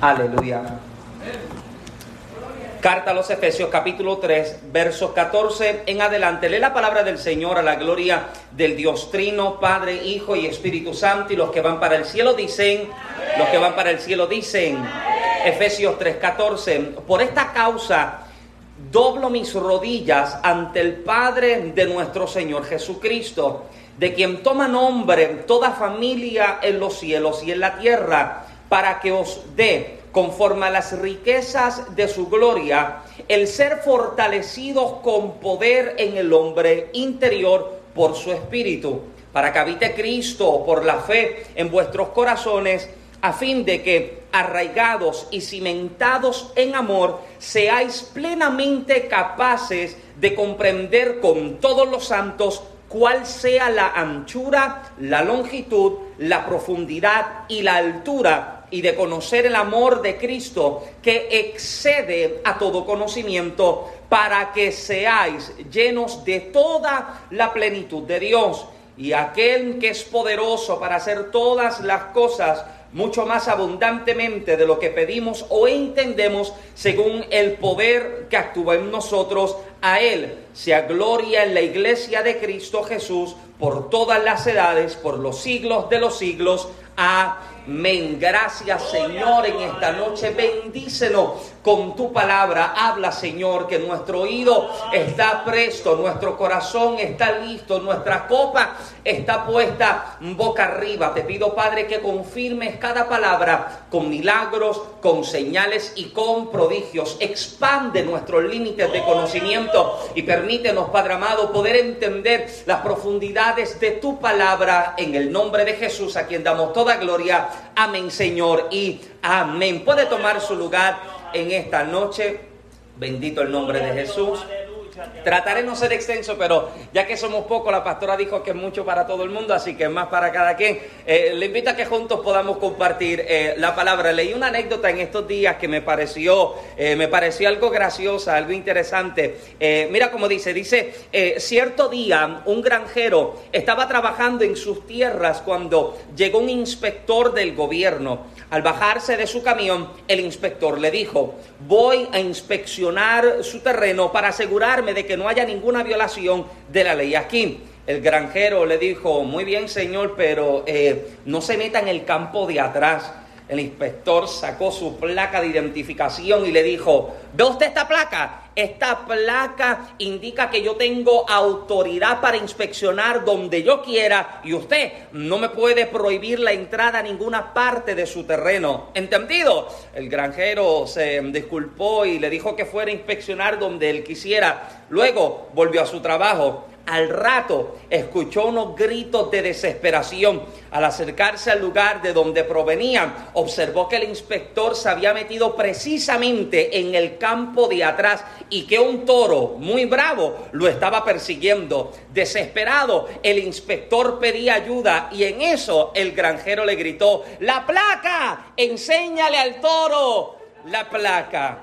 Aleluya. Carta a los Efesios capítulo 3, versos 14 en adelante. Lee la palabra del Señor a la gloria del Dios Trino, Padre, Hijo y Espíritu Santo. Y los que van para el cielo dicen, los que van para el cielo dicen, Efesios 3, 14. Por esta causa doblo mis rodillas ante el Padre de nuestro Señor Jesucristo, de quien toma nombre toda familia en los cielos y en la tierra, para que os dé conforme a las riquezas de su gloria, el ser fortalecidos con poder en el hombre interior por su espíritu, para que habite Cristo por la fe en vuestros corazones, a fin de que, arraigados y cimentados en amor, seáis plenamente capaces de comprender con todos los santos cuál sea la anchura, la longitud, la profundidad y la altura y de conocer el amor de Cristo que excede a todo conocimiento para que seáis llenos de toda la plenitud de Dios. Y aquel que es poderoso para hacer todas las cosas mucho más abundantemente de lo que pedimos o entendemos según el poder que actúa en nosotros, a Él sea gloria en la iglesia de Cristo Jesús por todas las edades, por los siglos de los siglos. Amén. Gracias Señor en esta noche. Bendícenos con tu palabra. Habla Señor que nuestro oído está presto, nuestro corazón está listo, nuestra copa está puesta boca arriba. Te pido Padre que confirmes cada palabra con milagros, con señales y con prodigios. Expande nuestros límites de conocimiento y permítenos Padre amado poder entender las profundidades de tu palabra en el nombre de Jesús a quien damos toda gloria. Amén Señor y amén. Puede tomar su lugar en esta noche. Bendito el nombre de Jesús. Trataré no ser extenso, pero ya que somos pocos, la pastora dijo que es mucho para todo el mundo, así que es más para cada quien. Eh, le invito a que juntos podamos compartir eh, la palabra. Leí una anécdota en estos días que me pareció, eh, me pareció algo graciosa, algo interesante. mira cómo dice, dice, cierto día un granjero estaba trabajando en sus tierras cuando llegó un inspector del gobierno. Al bajarse de su camión, el inspector le dijo, voy a inspeccionar su terreno para asegurarme de que no haya ninguna violación de la ley aquí. El granjero le dijo, muy bien señor, pero eh, no se meta en el campo de atrás el inspector sacó su placa de identificación y le dijo, ¿ve usted esta placa? Esta placa indica que yo tengo autoridad para inspeccionar donde yo quiera y usted no me puede prohibir la entrada a ninguna parte de su terreno. ¿Entendido? El granjero se disculpó y le dijo que fuera a inspeccionar donde él quisiera. Luego volvió a su trabajo. Al rato escuchó unos gritos de desesperación. Al acercarse al lugar de donde provenían, observó que el inspector se había metido precisamente en el campo de atrás y que un toro muy bravo lo estaba persiguiendo. Desesperado, el inspector pedía ayuda y en eso el granjero le gritó, la placa, enséñale al toro la placa.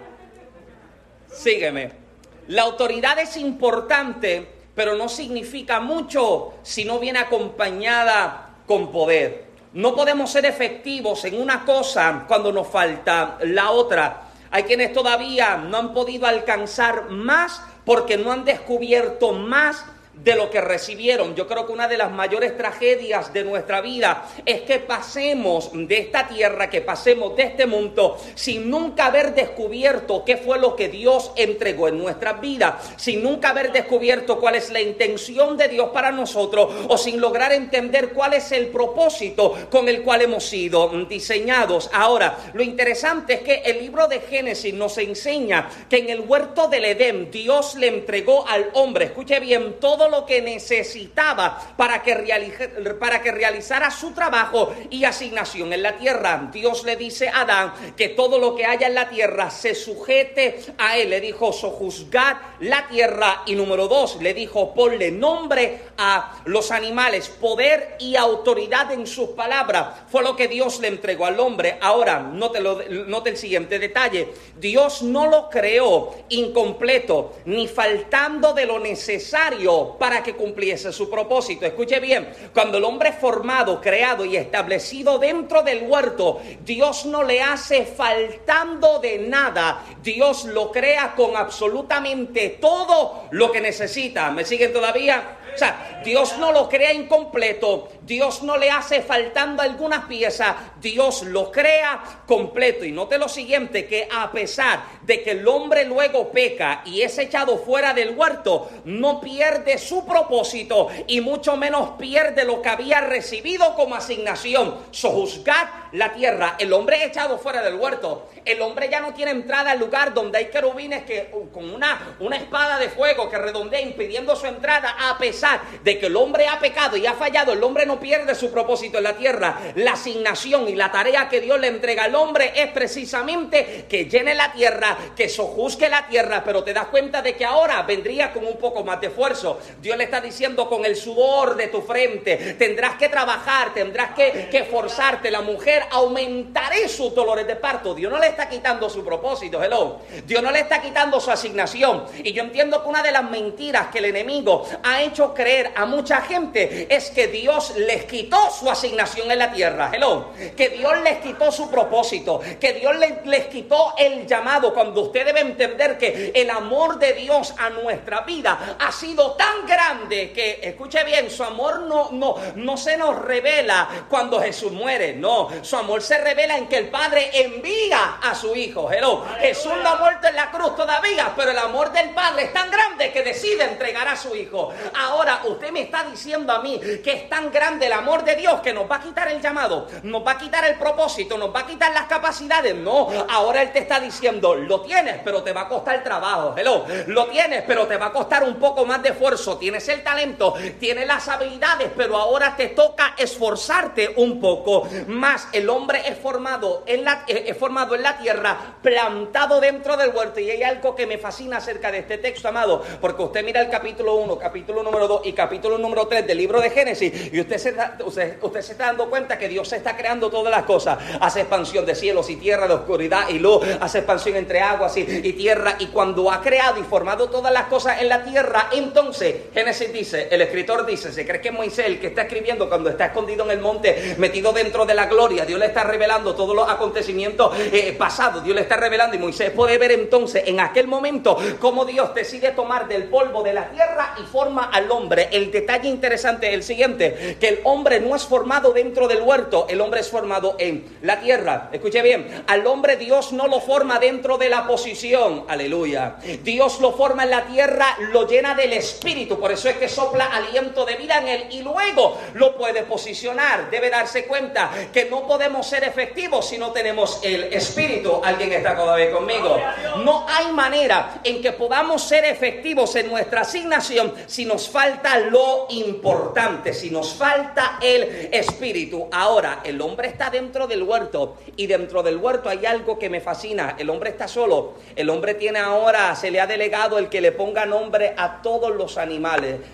Sígueme. La autoridad es importante pero no significa mucho si no viene acompañada con poder. No podemos ser efectivos en una cosa cuando nos falta la otra. Hay quienes todavía no han podido alcanzar más porque no han descubierto más de lo que recibieron. Yo creo que una de las mayores tragedias de nuestra vida es que pasemos de esta tierra, que pasemos de este mundo sin nunca haber descubierto qué fue lo que Dios entregó en nuestra vida, sin nunca haber descubierto cuál es la intención de Dios para nosotros o sin lograr entender cuál es el propósito con el cual hemos sido diseñados. Ahora, lo interesante es que el libro de Génesis nos enseña que en el huerto del Edén Dios le entregó al hombre, escuche bien, todo lo que necesitaba para que, para que realizara su trabajo y asignación en la tierra. Dios le dice a Adán que todo lo que haya en la tierra se sujete a él. Le dijo, sojuzgad la tierra. Y número dos, le dijo, ponle nombre a los animales, poder y autoridad en sus palabras. Fue lo que Dios le entregó al hombre. Ahora, lo, note el siguiente detalle. Dios no lo creó incompleto, ni faltando de lo necesario para que cumpliese su propósito. Escuche bien, cuando el hombre es formado, creado y establecido dentro del huerto, Dios no le hace faltando de nada. Dios lo crea con absolutamente todo lo que necesita. ¿Me siguen todavía? O sea, Dios no lo crea incompleto, Dios no le hace faltando algunas piezas, Dios lo crea completo. Y note lo siguiente, que a pesar de que el hombre luego peca y es echado fuera del huerto, no pierde su propósito y mucho menos pierde lo que había recibido como asignación, sojuzgar la tierra. El hombre echado fuera del huerto, el hombre ya no tiene entrada al lugar donde hay querubines que con una, una espada de fuego que redondea impidiendo su entrada a pesar de que el hombre ha pecado y ha fallado, el hombre no pierde su propósito en la tierra. La asignación y la tarea que Dios le entrega al hombre es precisamente que llene la tierra, que sojuzgue la tierra, pero te das cuenta de que ahora vendría con un poco más de esfuerzo. Dios le está diciendo con el sudor de tu frente, tendrás que trabajar, tendrás que, que forzarte. La mujer aumentaré sus dolores de parto. Dios no le está quitando su propósito, hello. Dios no le está quitando su asignación. Y yo entiendo que una de las mentiras que el enemigo ha hecho creer a mucha gente es que Dios les quitó su asignación en la tierra. Hello. Que Dios les quitó su propósito. Que Dios les, les quitó el llamado. Cuando usted debe entender que el amor de Dios a nuestra vida ha sido tan grande que, escuche bien, su amor no, no, no se nos revela cuando Jesús muere. No, su amor se revela en que el Padre envía a su Hijo. Hello. Jesús no ha muerto en la cruz todavía, pero el amor del Padre es tan grande que decide entregar a su Hijo. Ahora Ahora usted me está diciendo a mí que es tan grande el amor de Dios que nos va a quitar el llamado, nos va a quitar el propósito, nos va a quitar las capacidades. No, ahora Él te está diciendo, lo tienes, pero te va a costar trabajo. Hello, lo tienes, pero te va a costar un poco más de esfuerzo. Tienes el talento, tienes las habilidades, pero ahora te toca esforzarte un poco más. El hombre es formado en la, eh, es formado en la tierra, plantado dentro del huerto. Y hay algo que me fascina acerca de este texto, amado, porque usted mira el capítulo 1, capítulo número 2 y capítulo número 3 del libro de Génesis y usted se, usted, usted se está dando cuenta que Dios está creando todas las cosas. Hace expansión de cielos y tierra, de oscuridad y luz, hace expansión entre aguas y tierra y cuando ha creado y formado todas las cosas en la tierra, entonces Génesis dice, el escritor dice, se cree que Moisés el que está escribiendo cuando está escondido en el monte, metido dentro de la gloria, Dios le está revelando todos los acontecimientos eh, pasados, Dios le está revelando y Moisés puede ver entonces en aquel momento cómo Dios decide tomar del polvo de la tierra y forma al hombre el detalle interesante es el siguiente, que el hombre no es formado dentro del huerto, el hombre es formado en la tierra. Escuche bien, al hombre Dios no lo forma dentro de la posición, aleluya. Dios lo forma en la tierra, lo llena del espíritu, por eso es que sopla aliento de vida en él y luego lo puede posicionar. Debe darse cuenta que no podemos ser efectivos si no tenemos el espíritu. ¿Alguien está todavía conmigo? No hay manera en que podamos ser efectivos en nuestra asignación si nos falta falta lo importante, si nos falta el espíritu. Ahora, el hombre está dentro del huerto y dentro del huerto hay algo que me fascina. El hombre está solo. El hombre tiene ahora, se le ha delegado el que le ponga nombre a todos los animales.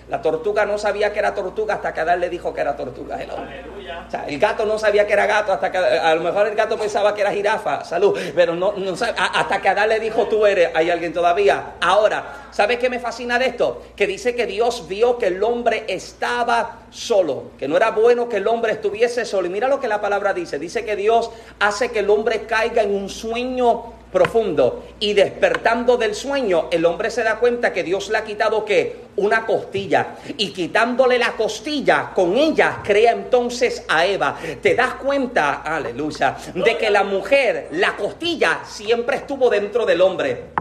La tortuga no sabía que era tortuga hasta que Adán le dijo que era tortuga. El, o sea, el gato no sabía que era gato hasta que a lo mejor el gato pensaba que era jirafa. Salud. Pero no, no hasta que Adán le dijo tú eres. Hay alguien todavía. Ahora, ¿sabes qué me fascina de esto? Que dice que Dios vio que el hombre estaba solo, que no era bueno que el hombre estuviese solo. Y mira lo que la palabra dice. Dice que Dios hace que el hombre caiga en un sueño profundo y despertando del sueño, el hombre se da cuenta que Dios le ha quitado que una costilla y quitándole la costilla, con ella crea entonces a Eva. Te das cuenta, aleluya, de que la mujer, la costilla siempre estuvo dentro del hombre.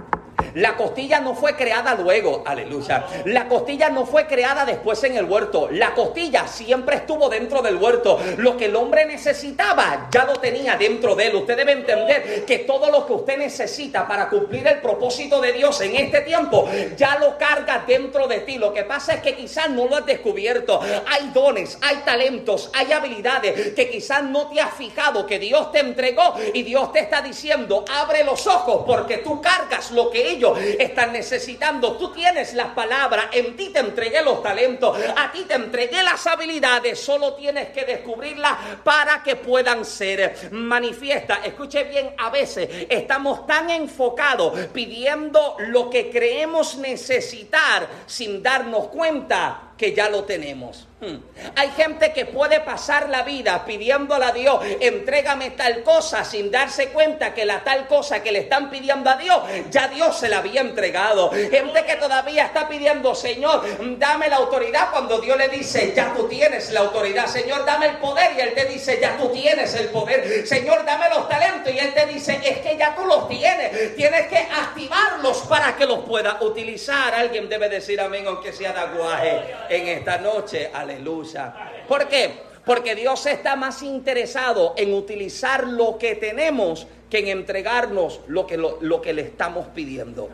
La costilla no fue creada luego, aleluya. La costilla no fue creada después en el huerto. La costilla siempre estuvo dentro del huerto. Lo que el hombre necesitaba ya lo tenía dentro de él. Usted debe entender que todo lo que usted necesita para cumplir el propósito de Dios en este tiempo ya lo carga dentro de ti. Lo que pasa es que quizás no lo has descubierto. Hay dones, hay talentos, hay habilidades que quizás no te has fijado que Dios te entregó y Dios te está diciendo, abre los ojos porque tú cargas lo que ellos están necesitando. Tú tienes las palabras, en ti te entregué los talentos, a ti te entregué las habilidades, solo tienes que descubrirlas para que puedan ser manifiestas. Escuche bien, a veces estamos tan enfocados pidiendo lo que creemos necesitar sin darnos cuenta que ya lo tenemos. Hay gente que puede pasar la vida pidiéndole a Dios, entrégame tal cosa, sin darse cuenta que la tal cosa que le están pidiendo a Dios, ya Dios se la había entregado. Gente que todavía está pidiendo, Señor, dame la autoridad, cuando Dios le dice, ya tú tienes la autoridad. Señor, dame el poder, y Él te dice, ya tú tienes el poder. Señor, dame los talentos, y Él te dice, es que ya tú los tienes. Tienes que activarlos para que los puedas utilizar. Alguien debe decir amén, aunque sea de aguaje en esta noche. Aleluya. ¿Por qué? Porque Dios está más interesado en utilizar lo que tenemos que en entregarnos lo que, lo, que le estamos pidiendo.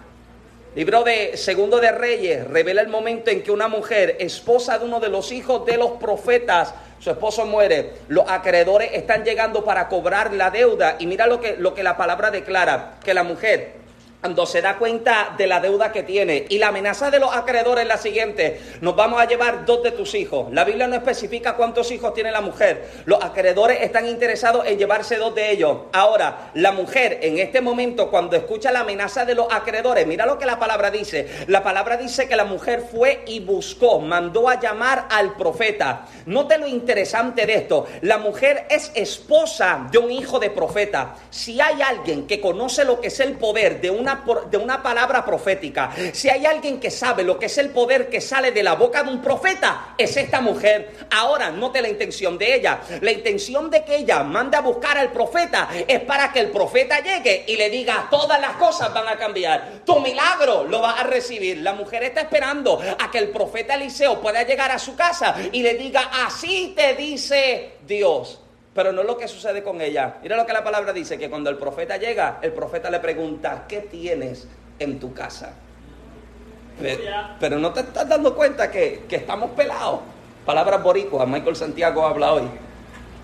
Libro de Segundo de Reyes revela el momento en que una mujer, esposa de uno de los hijos de los profetas, su esposo muere, los acreedores están llegando para cobrar la deuda y mira lo que, lo que la palabra declara, que la mujer cuando se da cuenta de la deuda que tiene. Y la amenaza de los acreedores es la siguiente, nos vamos a llevar dos de tus hijos. La Biblia no especifica cuántos hijos tiene la mujer. Los acreedores están interesados en llevarse dos de ellos. Ahora, la mujer en este momento cuando escucha la amenaza de los acreedores, mira lo que la palabra dice. La palabra dice que la mujer fue y buscó, mandó a llamar al profeta. Note lo interesante de esto. La mujer es esposa de un hijo de profeta. Si hay alguien que conoce lo que es el poder de una de una palabra profética, si hay alguien que sabe lo que es el poder que sale de la boca de un profeta, es esta mujer. Ahora, note la intención de ella. La intención de que ella mande a buscar al profeta es para que el profeta llegue y le diga, todas las cosas van a cambiar. Tu milagro lo vas a recibir. La mujer está esperando a que el profeta Eliseo pueda llegar a su casa y le diga, así te dice Dios. Pero no es lo que sucede con ella. Mira lo que la palabra dice, que cuando el profeta llega, el profeta le pregunta, ¿qué tienes en tu casa? Pero, no te estás dando cuenta que, estamos pelados. Palabras boricuas, Michael Santiago habla hoy.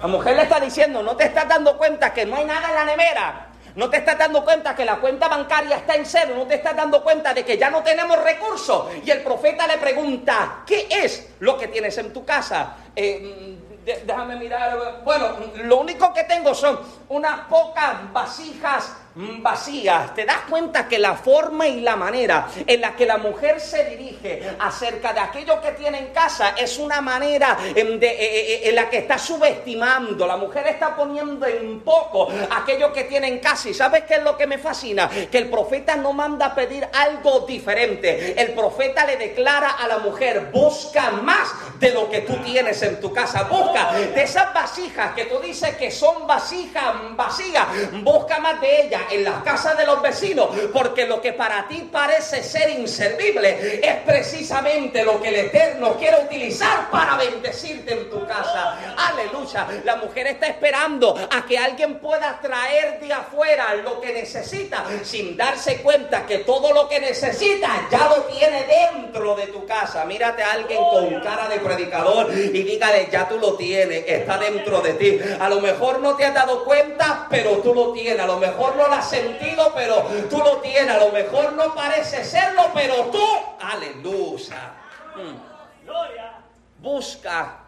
La mujer le está diciendo, no te estás dando cuenta que no hay nada en la nevera. No te estás dando cuenta que la cuenta bancaria está en cero. No te estás dando cuenta de que ya no tenemos recursos. Y el profeta le pregunta, ¿qué es lo que tienes en tu casa? Eh, déjame mirar. Bueno, lo único que tengo son unas pocas vasijas vacías. ¿Te das cuenta que la forma y la manera en la que la mujer se dirige acerca de aquello que tiene en casa es una manera en, de, eh, eh, eh, en, la que está subestimando? La mujer está poniendo en poco aquello que tiene en casa. ¿Y sabes qué es lo que me fascina? Que el profeta no manda a pedir algo diferente. El profeta le declara a la mujer, busca más de lo que tú tienes en tu casa. Busca de esas vasijas que tú dices que son vasijas vacías. Busca más de ellas en las casas de los vecinos, porque lo que para ti parece ser inservible es precisamente lo que el Eterno quiere utilizar para bendecirte en tu casa. Aleluya. La mujer está esperando a que alguien pueda traer de afuera lo que necesita sin darse cuenta que todo lo que necesita ya lo tiene dentro de tu casa. Mírate a alguien con cara de predicador y dígale, ya tú lo tienes, está dentro de ti. A lo mejor no te has dado cuenta, pero tú lo tienes. A lo mejor no la sentido, pero tú lo tienes. A lo mejor no parece serlo, pero tú, aleluya. Mm. Busca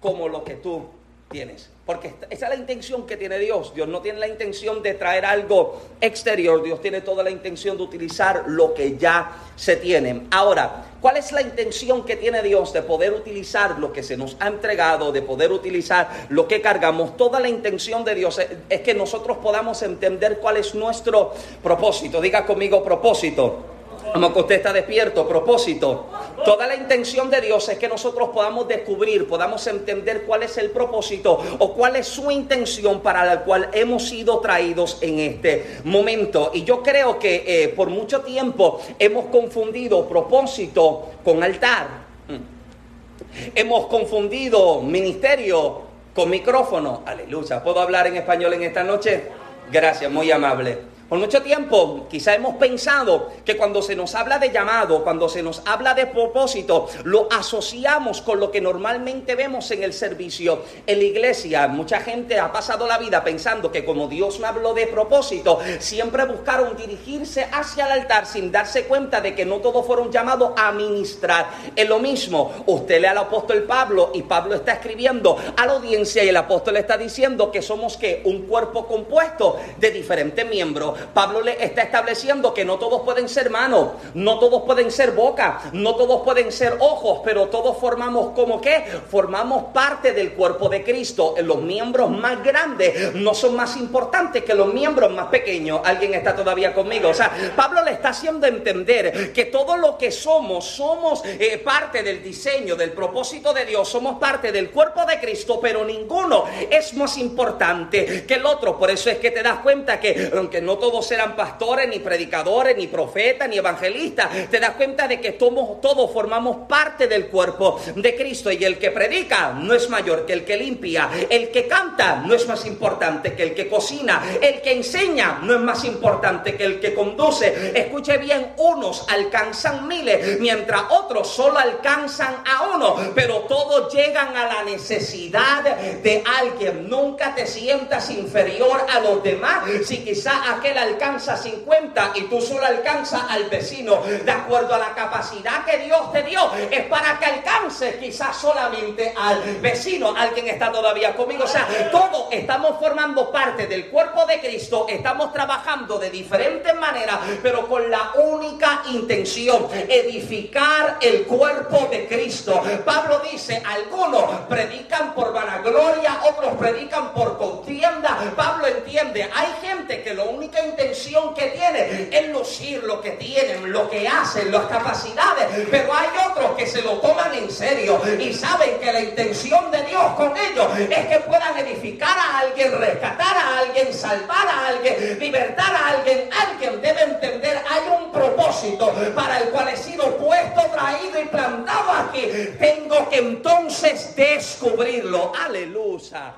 como lo que tú tienes. Porque esa es la intención que tiene Dios. Dios no tiene la intención de traer algo exterior. Dios tiene toda la intención de utilizar lo que ya se tiene. Ahora, ¿cuál es la intención que tiene Dios de poder utilizar lo que se nos ha entregado, de poder utilizar lo que cargamos? Toda la intención de Dios es que nosotros podamos entender cuál es nuestro propósito. Diga conmigo propósito. Como que usted está despierto, propósito. Toda la intención de Dios es que nosotros podamos descubrir, podamos entender cuál es el propósito o cuál es su intención para la cual hemos sido traídos en este momento. Y yo creo que eh, por mucho tiempo hemos confundido propósito con altar. Mm. Hemos confundido ministerio con micrófono. Aleluya. ¿Puedo hablar en español en esta noche? Gracias, muy amable. Por mucho tiempo quizá hemos pensado que cuando se nos habla de llamado, cuando se nos habla de propósito, lo asociamos con lo que normalmente vemos en el servicio en la iglesia. Mucha gente ha pasado la vida pensando que como Dios me habló de propósito, siempre buscaron dirigirse hacia el altar sin darse cuenta de que no todos fueron llamados a ministrar. Es lo mismo, usted lee al apóstol Pablo y Pablo está escribiendo a la audiencia y el apóstol está diciendo que somos que un cuerpo compuesto de diferentes miembros. Pablo le está estableciendo que no todos pueden ser manos, no todos pueden ser boca, no todos pueden ser ojos, pero todos formamos como que formamos parte del cuerpo de Cristo. Los miembros más grandes no son más importantes que los miembros más pequeños. ¿Alguien está todavía conmigo? O sea, Pablo le está haciendo entender que todo lo que somos, somos eh, parte del diseño, del propósito de Dios, somos parte del cuerpo de Cristo, pero ninguno es más importante que el otro. Por eso es que te das cuenta que aunque no todos eran pastores, ni predicadores, ni profetas, ni evangelistas. Te das cuenta de que todos formamos parte del cuerpo de Cristo. Y el que predica no es mayor que el que limpia. El que canta no es más importante que el que cocina. El que enseña no es más importante que el que conduce. Escuche bien, unos alcanzan miles, mientras otros solo alcanzan a uno. Pero todos llegan a la necesidad de alguien. Nunca te sientas inferior a los demás. Si quizá aquel alcanza 50 y tú solo alcanzas al vecino, de acuerdo a la capacidad que Dios te dio, es para que alcances quizás solamente al vecino. Alguien está todavía conmigo. O sea, todos estamos formando parte del cuerpo de Cristo, estamos trabajando de diferentes maneras, pero con la única intención, edificar el cuerpo de Cristo. Pablo dice, algunos predican por vanagloria, otros predican por contienda. Pablo entiende, hay gente que lo única intención que tiene es lucir lo que tienen, lo que hacen, las capacidades. Pero hay otros que se lo toman en serio y saben que la intención de Dios con ellos es que puedan edificar a alguien, rescatar a alguien, salvar a alguien, libertar a alguien. Alguien debe entender, hay un propósito para el cual he sido puesto, traído y plantado aquí. Tengo que entonces descubrirlo. Aleluya.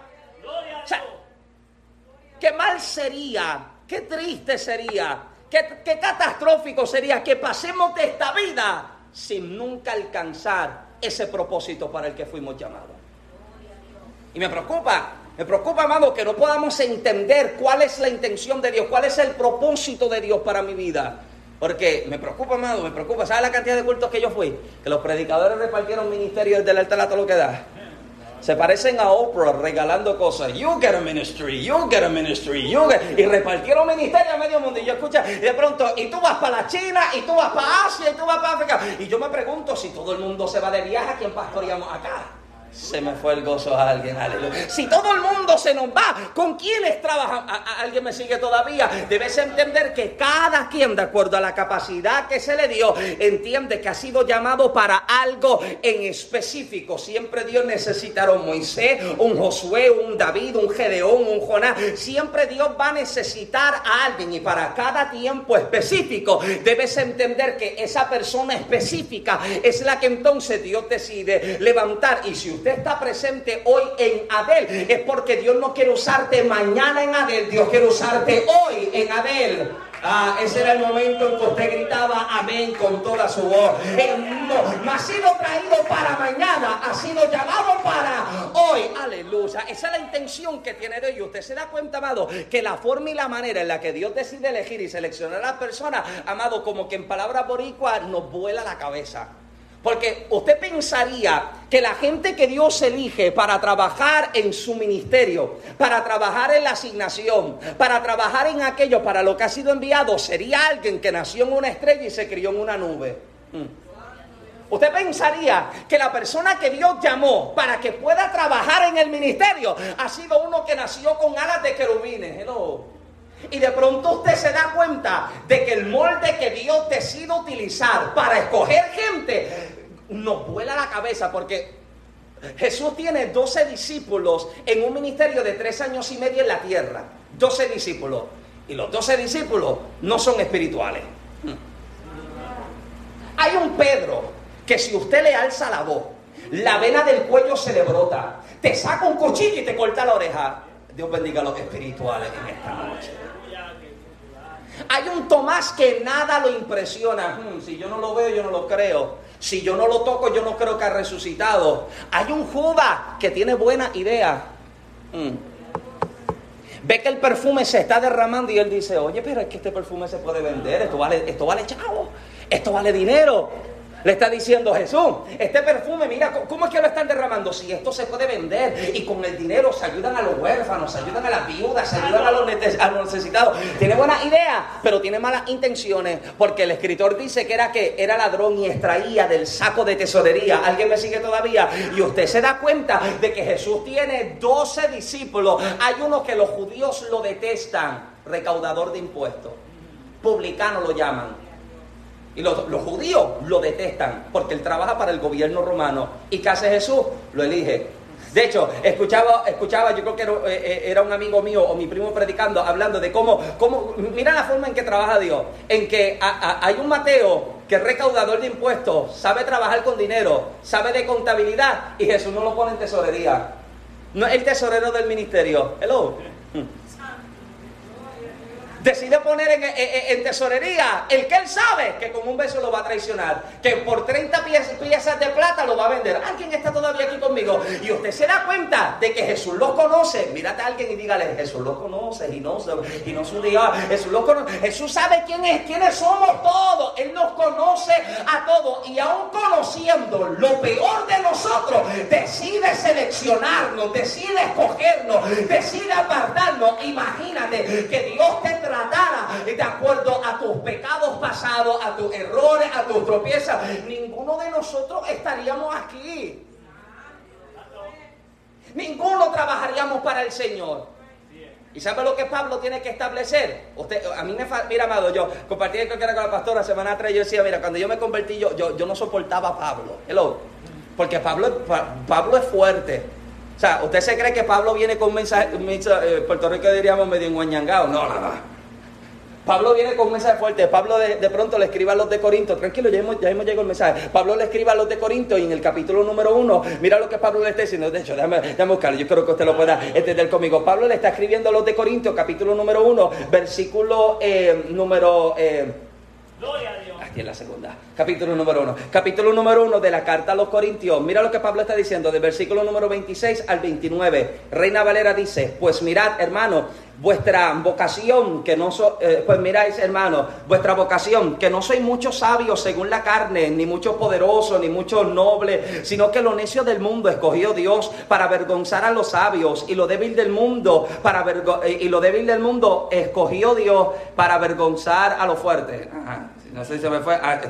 qué mal sería Qué triste sería, qué, catastrófico sería que pasemos de esta vida sin nunca alcanzar ese propósito para el que fuimos llamados. Y me preocupa, me preocupa, amado, que no podamos entender cuál es la intención de Dios, cuál es el propósito de Dios para mi vida. Porque me preocupa, amado, me preocupa. ¿Sabes la cantidad de cultos que yo fui? Que los predicadores repartieron ministerios del altar a todo lo que da. Se parecen a Oprah regalando cosas. You get a ministry, you get a ministry, you get... Y repartieron ministerio a medio mundo. Y yo escucho, y de pronto, y tú vas para la China, y tú vas para Asia, y tú vas para África. Y yo me pregunto si todo el mundo se va de viaje, ¿a quién pastoreamos acá? Se me fue el gozo a alguien, aleluya. Si todo el mundo se nos va, ¿con quiénes trabajan? ¿Alguien me sigue todavía? Debes entender que cada quien, de acuerdo a la capacidad que se le dio, entiende que ha sido llamado para algo en específico. Siempre Dios necesitará un Moisés, un Josué, un David, un Gedeón, un Jonás. Siempre Dios va a necesitar a alguien y para cada tiempo específico debes entender que esa persona específica es la que entonces Dios decide levantar. Y si usted está presente hoy en Adel, es porque Dios no quiere usarte mañana en Adel, Dios quiere usarte hoy en Adel. Ah, ese era el momento en que usted gritaba amén con toda su voz. no, ha sido traído para mañana, ha sido llamado para hoy. Aleluya. Esa es la intención que tiene Dios. Y usted se da cuenta, amado, que la forma y la manera en la que Dios decide elegir y seleccionar a las personas, amado, como que en palabras boricua nos vuela la cabeza. Porque usted pensaría que la gente que Dios elige para trabajar en su ministerio, para trabajar en la asignación, para trabajar en aquello para lo que ha sido enviado, sería alguien que nació en una estrella y se crió en una nube. Mm. Usted pensaría que la persona que Dios llamó para que pueda trabajar en el ministerio ha sido uno que nació con alas de querubines. Y de pronto usted se da cuenta de que el molde que Dios decide utilizar para escoger gente nos vuela la cabeza porque Jesús tiene 12 discípulos en un ministerio de tres años y medio en la tierra. 12 discípulos. Y los 12 discípulos no son espirituales. Hay un Pedro que si usted le alza la voz, la vena del cuello se le brota, te saca un cuchillo y te corta la oreja. Dios bendiga a los espirituales en esta noche. Hay un Tomás que nada lo impresiona. Hmm, si yo no lo veo, yo no lo creo. Si yo no lo toco, yo no creo que ha resucitado. Hay un Judas que tiene buena idea. Hmm. Ve que el perfume se está derramando y él dice, oye, pero es que este perfume se puede vender, esto vale, esto vale chavo, esto vale dinero. Le está diciendo Jesús, este perfume, mira, ¿cómo es que lo están derramando? Si esto se puede vender y con el dinero se ayudan a los huérfanos, se ayudan a las viudas, se ayudan a los, necesitados. Tiene buena idea, pero tiene malas intenciones, porque el escritor dice que era que era ladrón y extraía del saco de tesorería. ¿Alguien me sigue todavía? Y usted se da cuenta de que Jesús tiene 12 discípulos. Hay unos que los judíos lo detestan, recaudador de impuestos. Publicano lo llaman y los, judíos lo detestan porque él trabaja para el gobierno romano. ¿Y qué hace Jesús? Lo elige. De hecho, escuchaba, escuchaba, yo creo que era, eh, un amigo mío o mi primo predicando, hablando de cómo, cómo, mira la forma en que trabaja Dios, en que hay un Mateo que es recaudador de impuestos, sabe trabajar con dinero, sabe de contabilidad y Jesús no lo pone en tesorería. No es el tesorero del ministerio. Hello decide poner en, tesorería el que él sabe que con un beso lo va a traicionar, que por 30 piezas, de plata lo va a vender. Alguien está todavía aquí conmigo y usted se da cuenta de que Jesús lo conoce. Mírate a alguien y dígale, Jesús lo conoce y no, su Dios. Jesús lo conoce. Jesús sabe quién es, quiénes somos todos. Él nos conoce a todos y aún conociendo lo peor de nosotros, decide seleccionarnos, decide escogernos, decide apartarnos. Imagínate que Dios te tratara de acuerdo a tus pecados pasados, a tus errores, a tus tropiezas, ninguno de nosotros estaríamos aquí. Ninguno trabajaríamos para el Señor. ¿Y sabe lo que Pablo tiene que establecer? A mí me mira, amado, yo compartí con la pastora semana atrás, yo decía, mira, cuando yo me convertí, yo, yo, no soportaba a Pablo. Hello. Porque Pablo, Pablo es fuerte. O sea, ¿usted se cree que Pablo viene con un mensaje, eh, Puerto Rico diríamos medio enguañangado? No, no, no. Pablo viene con un mensaje fuerte. Pablo de, pronto le escribe a los de Corinto. Tranquilo, ya hemos, ya hemos llegado el mensaje. Pablo le escribe a los de Corinto y en el capítulo número uno, mira lo que Pablo le está diciendo. De hecho, déjame, déjame buscarlo. Yo creo que usted lo pueda entender conmigo. Pablo le está escribiendo a los de Corinto, capítulo número uno, versículo eh, número. Eh, Gloria a Dios. En la segunda. Capítulo número uno. Capítulo número uno de la carta a los Corintios. Mira lo que Pablo está diciendo, del versículo número 26 al 29. Reina Valera dice: Pues mirad, hermano, vuestra vocación, que no so, eh, pues miráis, hermano, vuestra vocación, que no sois muchos sabios según la carne, ni muchos poderosos, ni muchos nobles, sino que lo necio del mundo escogió Dios para avergonzar a los sabios, y lo débil del mundo, para y lo débil del mundo escogió Dios para avergonzar a los fuertes. No sé si se me fue. Ah.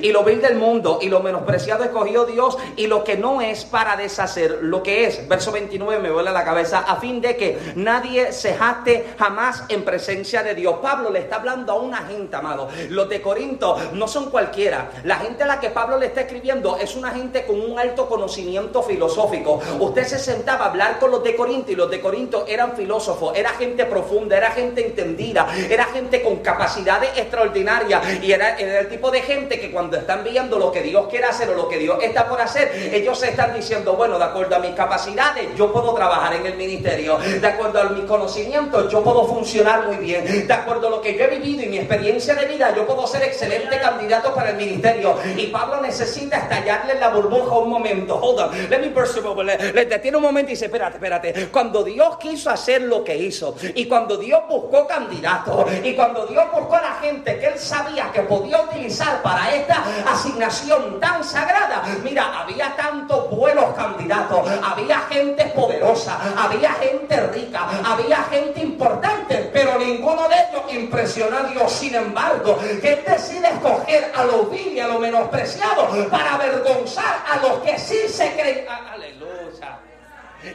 Y lo vil del mundo y lo menospreciado escogió Dios y lo que no es para deshacer lo que es. Verso 29 me vuela la cabeza. A fin de que nadie se jate jamás en presencia de Dios. Pablo le está hablando a una gente, amado. Los de Corinto no son cualquiera. La gente a la que Pablo le está escribiendo es una gente con un alto conocimiento filosófico. Usted se sentaba a hablar con los de Corinto y los de Corinto eran filósofos. Era gente profunda, era gente entendida, era gente con capacidades extraordinarias y era era, el tipo de gente que cuando están viendo lo que Dios quiere hacer o lo que Dios está por hacer, ellos se están diciendo, bueno, de acuerdo a mis capacidades, yo puedo trabajar en el ministerio, de acuerdo a mis conocimientos, yo puedo funcionar muy bien, de acuerdo a lo que yo he vivido y mi experiencia de vida, yo puedo ser excelente candidato para el ministerio. Y Pablo necesita estallarle la burbuja un momento. Hold on, let me burst le, le detiene un momento y dice, espérate, espérate. Cuando Dios quiso hacer lo que hizo, y cuando Dios buscó candidatos, y cuando Dios buscó a la gente que él sabía que podía utilizar para esta asignación tan sagrada. Mira, había tantos buenos candidatos, había gente poderosa, había gente rica, había gente importante, pero ninguno de ellos impresiona a Dios. Sin embargo, que Él decide escoger a lo vil y a lo menospreciado para avergonzar a los que sí se creen. Aleluya.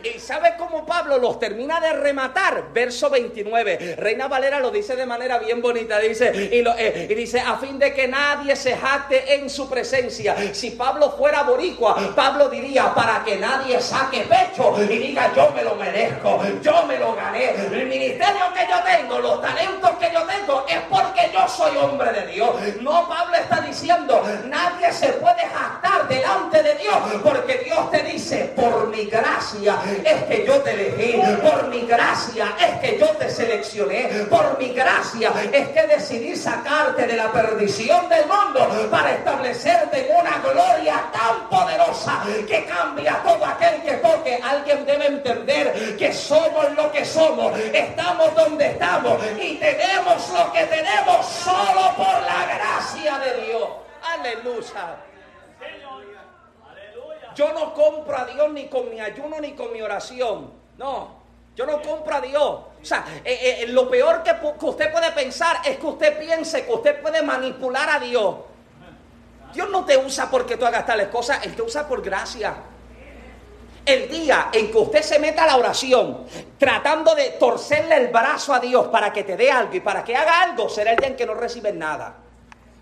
¿Y sabe cómo Pablo los termina de rematar? Verso 29. Reina Valera lo dice de manera bien bonita. Dice, y, eh, y dice, a fin de que nadie se jate en su presencia. Si Pablo fuera boricua, Pablo diría, para que nadie saque pecho y diga, yo me lo merezco, yo me lo gané. El ministerio que yo tengo, los talentos que yo tengo, es porque yo soy hombre de Dios. No, Pablo está diciendo, nadie se puede jactar delante de Dios, porque Dios te dice, por mi gracia es que yo te elegí, por mi gracia es que yo te seleccioné, por mi gracia es que decidí sacarte de la perdición del mundo para establecerte en una gloria tan poderosa que cambia todo aquel que toque. Alguien debe entender que somos lo que somos, estamos donde estamos y tenemos lo que tenemos solo por la gracia de Dios. Aleluya. Yo no compro a Dios ni con mi ayuno ni con mi oración. No, yo no compro a Dios. O sea, eh, eh, lo peor que, usted puede pensar es que usted piense que usted puede manipular a Dios. Dios no te usa porque tú hagas tales cosas, Él te usa por gracia. El día en que usted se meta a la oración tratando de torcerle el brazo a Dios para que te dé algo y para que haga algo, será el día en que no recibe nada.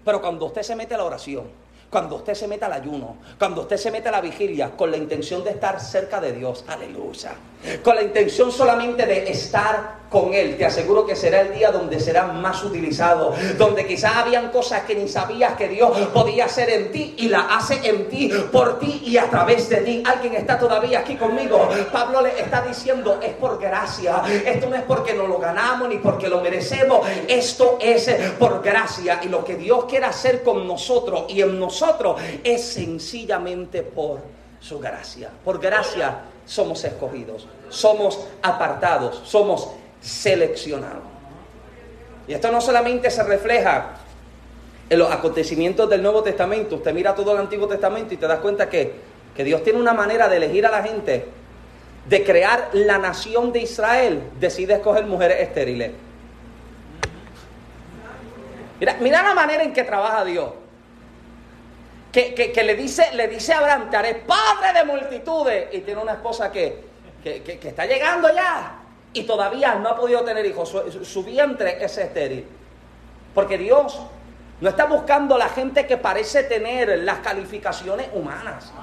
Pero cuando usted se mete a la oración, cuando usted se meta al ayuno, cuando usted se mete a la vigilia con la intención de estar cerca de Dios, aleluya, con la intención solamente de estar con Él, te aseguro que será el día donde será más utilizado, donde quizás habían cosas que ni sabías que Dios podía hacer en ti y la hace en ti, por ti y a través de ti. Alguien está todavía aquí conmigo. Pablo le está diciendo, es por gracia, esto no es porque nos lo ganamos ni porque lo merecemos, esto es por gracia y lo que Dios quiere hacer con nosotros y en nosotros es sencillamente por su gracia. Por gracia somos escogidos, somos apartados, somos seleccionados. Y esto no solamente se refleja en los acontecimientos del Nuevo Testamento, usted mira todo el Antiguo Testamento y te das cuenta que, que Dios tiene una manera de elegir a la gente, de crear la nación de Israel, decide escoger mujeres estériles. Mira, mira la manera en que trabaja Dios. Que, le, dice, le dice a Abraham, te haré padre de multitudes. Y tiene una esposa que, que, está llegando ya. Y todavía no ha podido tener hijos. Su, vientre es estéril. Porque Dios no está buscando la gente que parece tener las calificaciones humanas.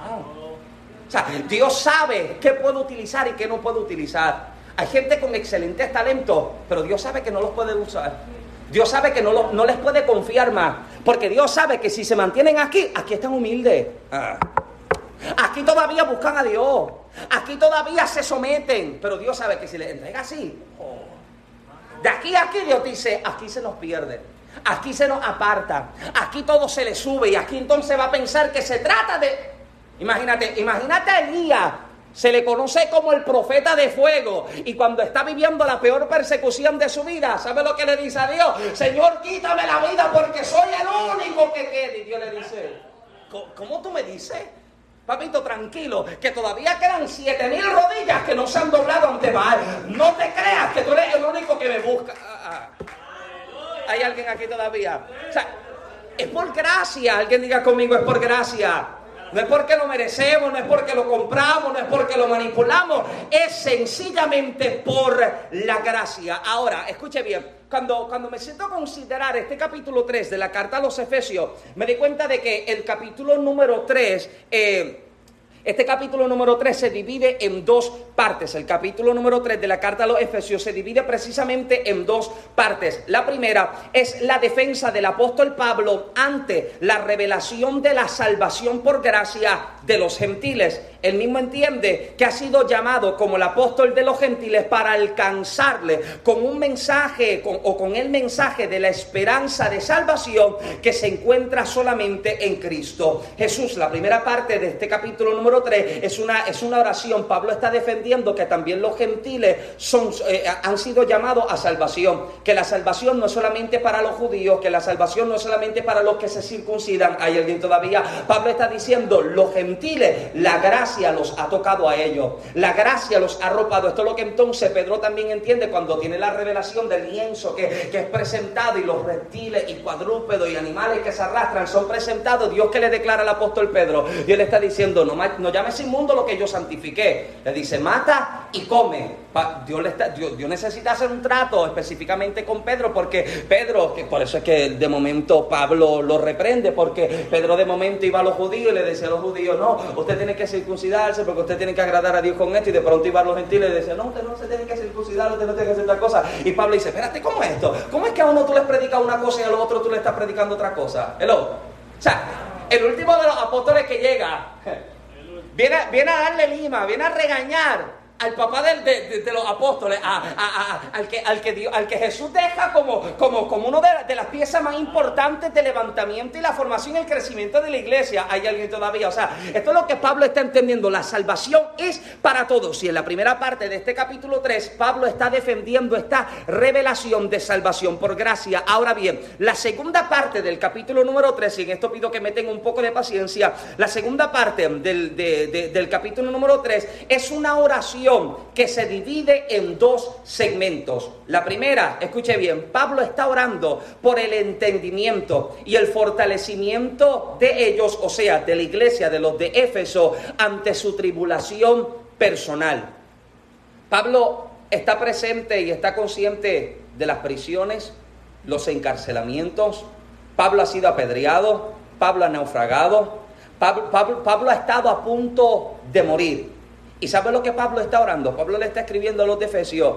O sea, Dios sabe qué puede utilizar y qué no puede utilizar. Hay gente con excelentes talentos, pero Dios sabe que no los puede usar. Dios sabe que no, no les puede confiar más. Porque Dios sabe que si se mantienen aquí, aquí están humildes. Ah. Aquí todavía buscan a Dios. Aquí todavía se someten. Pero Dios sabe que si les entrega así, oh. de aquí a aquí Dios dice, aquí se nos pierde. Aquí se nos aparta. Aquí todo se le sube. Y aquí entonces va a pensar que se trata de... Imagínate, imagínate a Elías se le conoce como el profeta de fuego. Y cuando está viviendo la peor persecución de su vida, ¿sabe lo que le dice a Dios? Señor, quítame la vida porque soy el único que queda. Y Dios le dice, ¿cómo tú me dices? Papito, tranquilo, que todavía quedan siete mil rodillas que no se han doblado ante Baal. No te creas que tú eres el único que me busca. Ah, ah. ¿Hay alguien aquí todavía? Es por gracia. Alguien diga conmigo, es por gracia. No es porque lo merecemos, no es porque lo compramos, no es porque lo manipulamos, es sencillamente por la gracia. Ahora, escuche bien, cuando, cuando me siento a considerar este capítulo 3 de la carta a los Efesios, me di cuenta de que el capítulo número 3... Eh, este capítulo número 3 se divide en dos partes. El capítulo número 3 de la carta a los Efesios se divide precisamente en dos partes. La primera es la defensa del apóstol Pablo ante la revelación de la salvación por gracia de los gentiles. Él mismo entiende que ha sido llamado como el apóstol de los gentiles para alcanzarle con un mensaje o con el mensaje de la esperanza de salvación que se encuentra solamente en Cristo Jesús. La primera parte de este capítulo número 3 es una, es una oración. Pablo está defendiendo que también los gentiles son, eh, han sido llamados a salvación. Que la salvación no es solamente para los judíos, que la salvación no es solamente para los que se circuncidan. Hay alguien todavía. Pablo está diciendo, los gentiles, la gracia los ha tocado a ellos. La gracia los ha arropado. Esto es lo que entonces Pedro también entiende cuando tiene la revelación del lienzo que, es presentado y los reptiles y cuadrúpedos y animales que se arrastran son presentados. Dios que le declara al apóstol Pedro. Y él está diciendo, no, no llames inmundo lo que yo santifiqué. Le dice, mata y come. Dios, le está, Dios, necesita hacer un trato específicamente con Pedro porque Pedro, que por eso es que de momento Pablo lo reprende porque Pedro de momento iba a los judíos y le decía a los judíos, no, usted tiene que circuncidar porque usted tiene que agradar a Dios con esto y de pronto iba a los gentiles y decía, no, usted no se tiene que circuncidar, usted no tiene que hacer tal cosa. Y Pablo dice, espérate, ¿cómo es esto? ¿Cómo es que a uno tú le predicas una cosa y al otro tú le estás predicando otra cosa? Hello. O sea, el último de los apóstoles que llega viene, viene a darle lima, viene a regañar al papá de, los apóstoles, al, que, Jesús deja como, una de, las piezas más importantes de levantamiento y la formación y el crecimiento de la iglesia. Hay alguien todavía. O sea, esto es lo que Pablo está entendiendo. La salvación es para todos. Y en la primera parte de este capítulo 3, Pablo está defendiendo esta revelación de salvación por gracia. Ahora bien, la segunda parte del capítulo número 3, y en esto pido que me tenga un poco de paciencia, la segunda parte del, del capítulo número 3 es una oración que se divide en dos segmentos. La primera, escuche bien, Pablo está orando por el entendimiento y el fortalecimiento de ellos, o sea, de la iglesia, de los de Éfeso, ante su tribulación personal. Pablo está presente y está consciente de las prisiones, los encarcelamientos. Pablo ha sido apedreado, Pablo ha naufragado, Pablo, ha estado a punto de morir. ¿Y sabe lo que Pablo está orando? Pablo le está escribiendo a los de Efesios.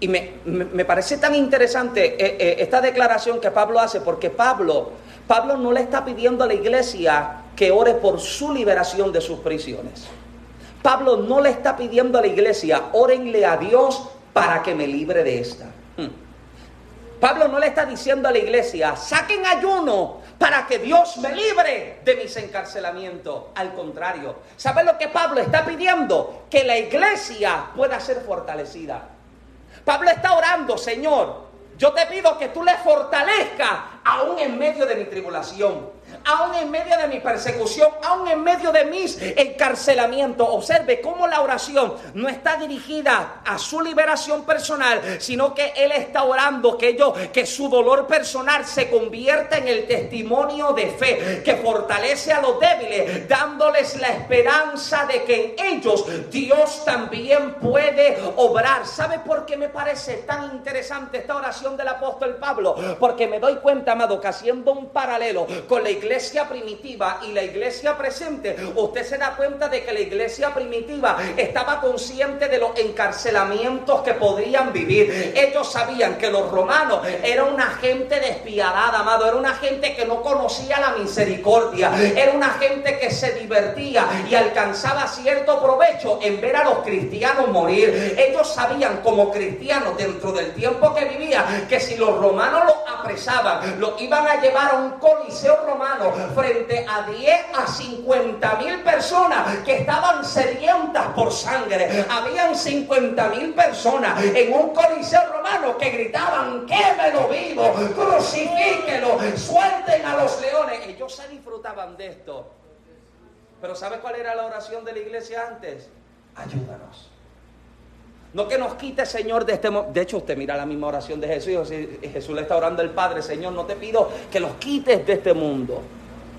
Y me, parece tan interesante eh, eh, esta declaración que Pablo hace, porque Pablo, Pablo no le está pidiendo a la iglesia que ore por su liberación de sus prisiones. Pablo no le está pidiendo a la iglesia, órenle a Dios para que me libre de esta. Pablo no le está diciendo a la iglesia, saquen ayuno para que Dios me libre de mis encarcelamientos. Al contrario, ¿sabe lo que Pablo está pidiendo? Que la iglesia pueda ser fortalecida. Pablo está orando, Señor, yo te pido que tú le fortalezcas aún en medio de mi tribulación aún en medio de mi persecución, aún en medio de mis encarcelamientos. Observe cómo la oración no está dirigida a su liberación personal, sino que él está orando que yo, que su dolor personal se convierta en el testimonio de fe que fortalece a los débiles, dándoles la esperanza de que en ellos Dios también puede obrar. ¿Sabe por qué me parece tan interesante esta oración del apóstol Pablo? Porque me doy cuenta, amado, que haciendo un paralelo con la iglesia, iglesia primitiva y la iglesia presente, usted se da cuenta de que la iglesia primitiva estaba consciente de los encarcelamientos que podrían vivir. Ellos sabían que los romanos eran una gente despiadada, amado, era una gente que no conocía la misericordia, era una gente que se divertía y alcanzaba cierto provecho en ver a los cristianos morir. Ellos sabían como cristianos dentro del tiempo que vivían que si los romanos los apresaban, los iban a llevar a un coliseo romano, frente a 10 a 50 mil personas que estaban sedientas por sangre. Habían 50 mil personas en un coliseo romano que gritaban, quémelo vivo, crucifíquelo, suelten a los leones. Ellos se disfrutaban de esto. Pero ¿sabe cuál era la oración de la iglesia antes? Ayúdanos. No que nos quite, Señor, de este De hecho, usted mira la misma oración de Jesús. Jesús le está orando al Padre, Señor, no te pido que los quites de este mundo.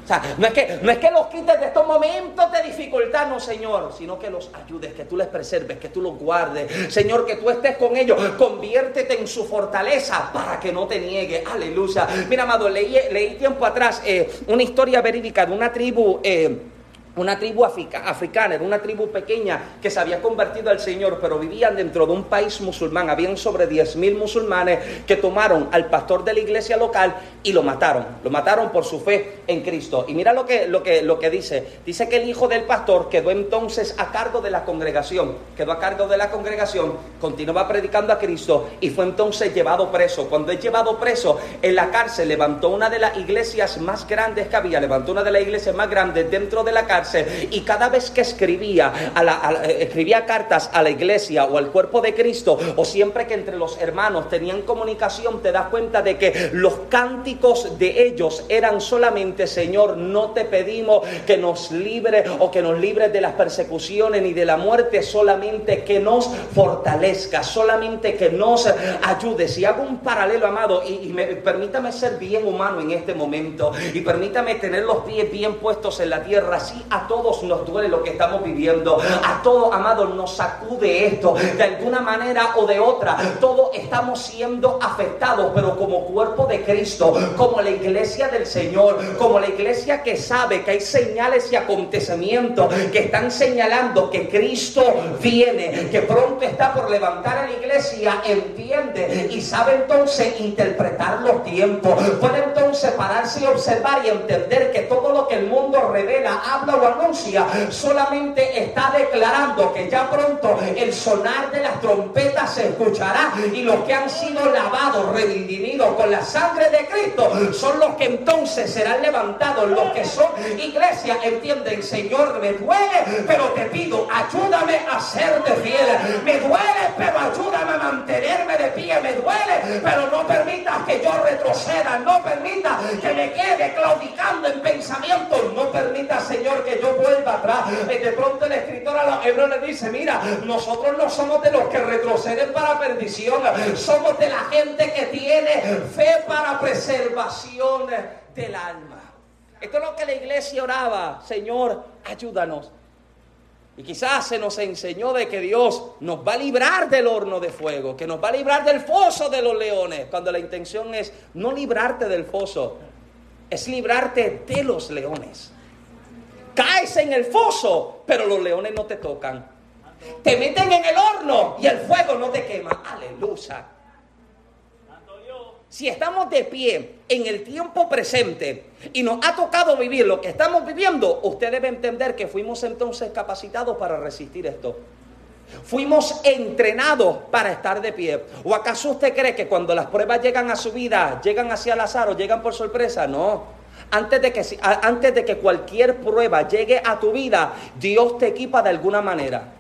O sea, no es, que, no es que los quites de estos momentos de dificultad, no, Señor, sino que los ayudes, que tú les preserves, que tú los guardes. Señor, que tú estés con ellos, conviértete en su fortaleza para que no te niegue. Aleluya. Mira, amado, leí, leí tiempo atrás eh, una historia verídica de una tribu. Eh, una tribu africana, era una tribu pequeña que se había convertido al Señor, pero vivían dentro de un país musulmán. Habían sobre 10.000 musulmanes que tomaron al pastor de la iglesia local y lo mataron. Lo mataron por su fe en Cristo. Y mira lo que, lo que, lo que dice. Dice que el hijo del pastor quedó entonces a cargo de la congregación. Quedó a cargo de la congregación, continuaba predicando a Cristo y fue entonces llevado preso. Cuando es llevado preso en la cárcel, levantó una de las iglesias más grandes que había, levantó una de las iglesias más grandes dentro de la cárcel y cada vez que escribía, a la, escribía cartas a la iglesia o al cuerpo de Cristo, o siempre que entre los hermanos tenían comunicación, te das cuenta de que los cánticos de ellos eran solamente, Señor, no te pedimos que nos libre o que nos libre de las persecuciones ni de la muerte, solamente que nos fortalezca, solamente que nos ayude. Si hago un paralelo, amado, y, me, permítame ser bien humano en este momento, y permítame tener los pies bien puestos en la tierra, así a todos nos duele lo que estamos viviendo. A todos, amados, nos sacude esto de alguna manera o de otra. Todos estamos siendo afectados, pero como cuerpo de Cristo, como la iglesia del Señor, como la iglesia que sabe que hay señales y acontecimientos que están señalando que Cristo viene, que pronto está por levantar a la iglesia, entiende y sabe entonces interpretar los tiempos. Puede entonces pararse y observar y entender que todo lo que el mundo revela, habla anuncia, solamente está declarando que ya pronto el sonar de las trompetas se escuchará y los que han sido lavados, redimidos con la sangre de Cristo son los que entonces serán levantados. Los que son iglesia entienden, Señor, me duele, pero te pido, ayúdame a serte fiel. Me duele, pero ayúdame a mantenerme de pie. Me duele, pero no permitas que yo retroceda. No permita que me quede claudicando De pronto el escritor a los hebreos le dice, mira, nosotros no somos de los que retroceden para perdición. Somos de la gente que tiene fe para preservación del alma. Esto es lo que la iglesia oraba. Señor, ayúdanos. Y quizás se nos enseñó de que Dios nos va a librar del horno de fuego, que nos va a librar del foso de los leones, cuando la intención es no librarte del foso, es librarte de los leones. Caes en el foso, pero los leones no te tocan. Te meten en el horno y el fuego no te quema. Aleluya. Si estamos de pie en el tiempo presente y nos ha tocado vivir lo que estamos viviendo, usted debe entender que fuimos entonces capacitados para resistir esto. Fuimos entrenados para estar de pie. ¿O acaso usted cree que cuando las pruebas llegan a su vida, llegan hacia el azar o llegan por sorpresa? No. Antes de, que, antes de que cualquier prueba llegue a tu vida, Dios te equipa de alguna manera.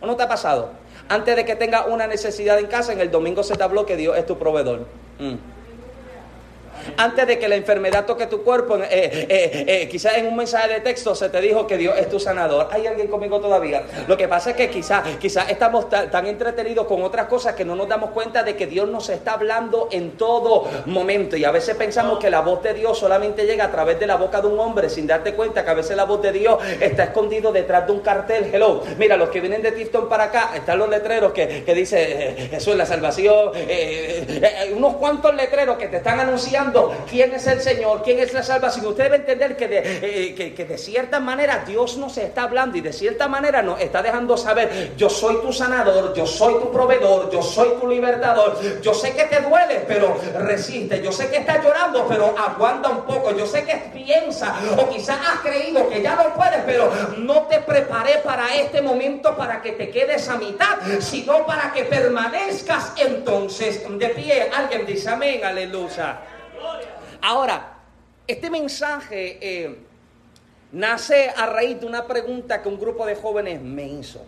¿O no te ha pasado? Antes de que tengas una necesidad en casa, en el domingo se te habló que Dios es tu proveedor. Mm antes de que la enfermedad toque tu cuerpo, eh, eh, eh, quizás en un mensaje de texto se te dijo que Dios es tu sanador. ¿Hay alguien conmigo todavía? Lo que pasa es que quizás quizá estamos tan, entretenidos con otras cosas que no nos damos cuenta de que Dios nos está hablando en todo momento. Y a veces pensamos que la voz de Dios solamente llega a través de la boca de un hombre, sin darte cuenta que a veces la voz de Dios está escondido detrás de un cartel. Hello, mira, los que vienen de Tifton para acá, están los letreros que, que dice Jesús es la salvación, unos cuantos letreros que te están anunciando quién es el Señor, quién es la salvación. Usted debe entender que de, eh, que, de cierta manera Dios nos está hablando y de cierta manera nos está dejando saber, yo soy tu sanador, yo soy tu proveedor, yo soy tu libertador. Yo sé que te duele, pero resiste. Yo sé que estás llorando, pero aguanta un poco. Yo sé que piensa o quizás has creído que ya no puedes, pero no te preparé para este momento para que te quedes a mitad, sino para que permanezcas entonces de pie. Alguien dice amén, aleluya. Ahora, este mensaje eh, nace a raíz de una pregunta que un grupo de jóvenes me hizo.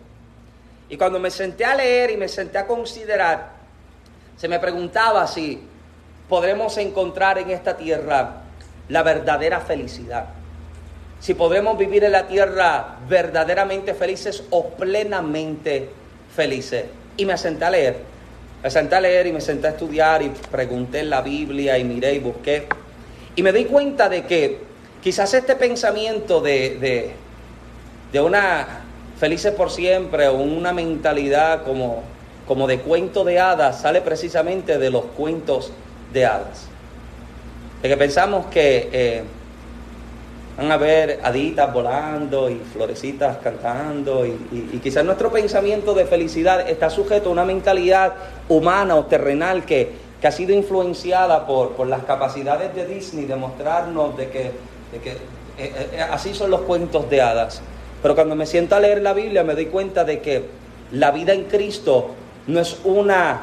Y cuando me senté a leer y me senté a considerar, se me preguntaba si podremos encontrar en esta tierra la verdadera felicidad. Si podremos vivir en la tierra verdaderamente felices o plenamente felices. Y me senté a leer. Me senté a leer y me senté a estudiar y pregunté en la Biblia y miré y busqué. Y me di cuenta de que quizás este pensamiento de, de, una felices por siempre o una mentalidad como, como de cuento de hadas sale precisamente de los cuentos de hadas. De que pensamos que eh, van a ver haditas volando y florecitas cantando y, quizás nuestro pensamiento de felicidad está sujeto a una mentalidad humana o terrenal que, que ha sido influenciada por, por, las capacidades de Disney de mostrarnos de que, de que eh, eh, así son los cuentos de hadas. Pero cuando me siento a leer la Biblia me doy cuenta de que la vida en Cristo no es una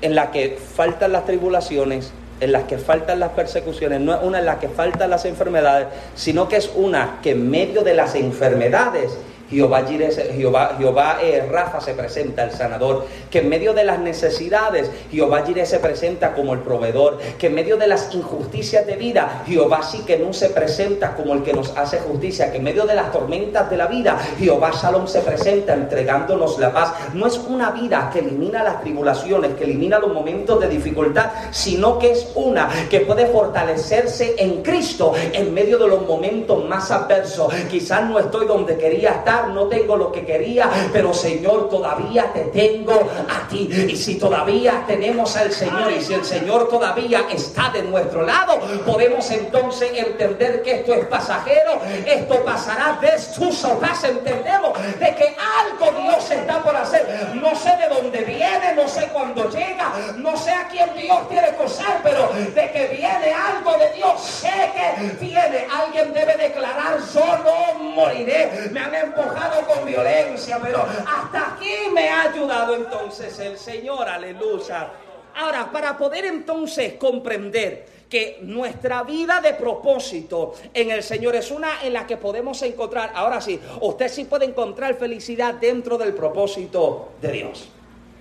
en la que faltan las tribulaciones, en las que faltan las persecuciones, no es una en la que faltan las enfermedades, sino que es una que en medio de las enfermedades Jehová, Jehová, Jehová eh, Rafa se presenta, el sanador, que en medio de las necesidades, Jehová Jireh se presenta como el proveedor, que en medio de las injusticias de vida, Jehová sí que no se presenta como el que nos hace justicia, que en medio de las tormentas de la vida, Jehová Shalom se presenta entregándonos la paz. No es una vida que elimina las tribulaciones, que elimina los momentos de dificultad, sino que es una que puede fortalecerse en Cristo en medio de los momentos más adversos. Quizás no estoy donde quería estar no tengo lo que quería, pero Señor, todavía te tengo a ti. Y si todavía tenemos al Señor y si el Señor todavía está de nuestro lado, podemos entonces entender que esto es pasajero, esto pasará de su paz, entendemos de que algo Dios está por hacer. No sé de dónde viene, no sé cuándo llega, no sé a quién Dios quiere cosar, pero de que viene algo de Dios, sé que viene. Alguien debe declarar, yo no moriré. Me han empujado con violencia, pero hasta aquí me ha ayudado entonces el Señor, aleluya. Ahora, para poder entonces comprender que nuestra vida de propósito en el Señor es una en la que podemos encontrar, ahora sí, usted sí puede encontrar felicidad dentro del propósito de Dios.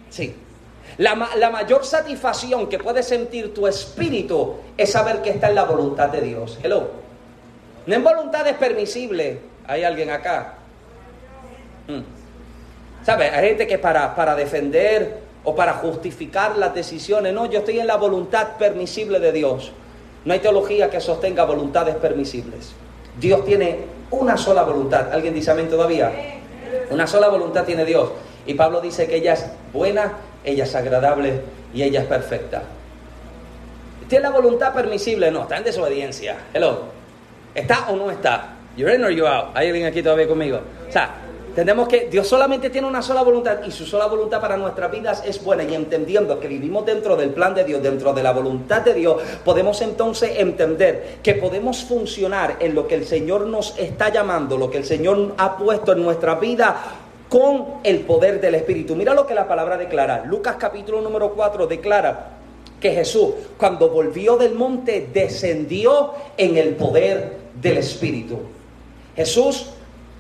Sí. La, la, mayor satisfacción que puede sentir tu espíritu es saber que está en la voluntad de Dios. Hello. No en voluntad es permisible. Hay alguien acá. Mm. ¿Sabe? Hay gente que para, para defender o para justificar las decisiones, no, yo estoy en la voluntad permisible de Dios. No hay teología que sostenga voluntades permisibles. Dios tiene una sola voluntad. ¿Alguien dice amén todavía? Una sola voluntad tiene Dios. Y Pablo dice que ella es buena, ella es agradable y ella es perfecta. ¿Tiene la voluntad permisible? No, está en desobediencia. Hello. ¿Está o no está? ¿You're in or you out? ¿Hay alguien aquí todavía conmigo? O sea, Entendemos que Dios solamente tiene una sola voluntad y su sola voluntad para nuestras vidas es buena y entendiendo que vivimos dentro del plan de Dios, dentro de la voluntad de Dios, podemos entonces entender que podemos funcionar en lo que el Señor nos está llamando, lo que el Señor ha puesto en nuestra vida con el poder del Espíritu. Mira lo que la palabra declara. Lucas capítulo número 4 declara que Jesús cuando volvió del monte descendió en el poder del Espíritu. Jesús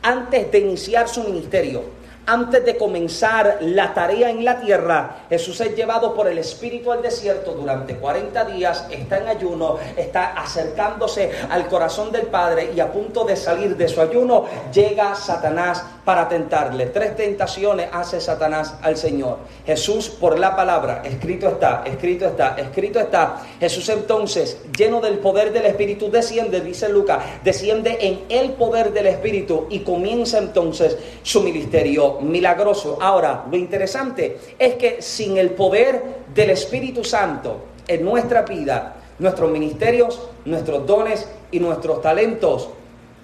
antes de iniciar su ministerio, antes de comenzar la tarea en la tierra, Jesús es llevado por el Espíritu al desierto durante 40 días, está en ayuno, está acercándose al corazón del Padre y a punto de salir de su ayuno, llega Satanás para tentarle. Tres tentaciones hace Satanás al Señor. Jesús por la palabra, escrito está, escrito está, escrito está. Jesús entonces, lleno del poder del Espíritu, desciende, dice Lucas, desciende en el poder del Espíritu y comienza entonces su ministerio milagroso. Ahora, lo interesante es que sin el poder del Espíritu Santo en nuestra vida, nuestros ministerios, nuestros dones y nuestros talentos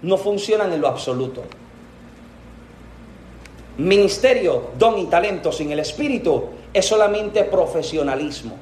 no funcionan en lo absoluto. Ministerio, don y talento sin el Espíritu es solamente profesionalismo.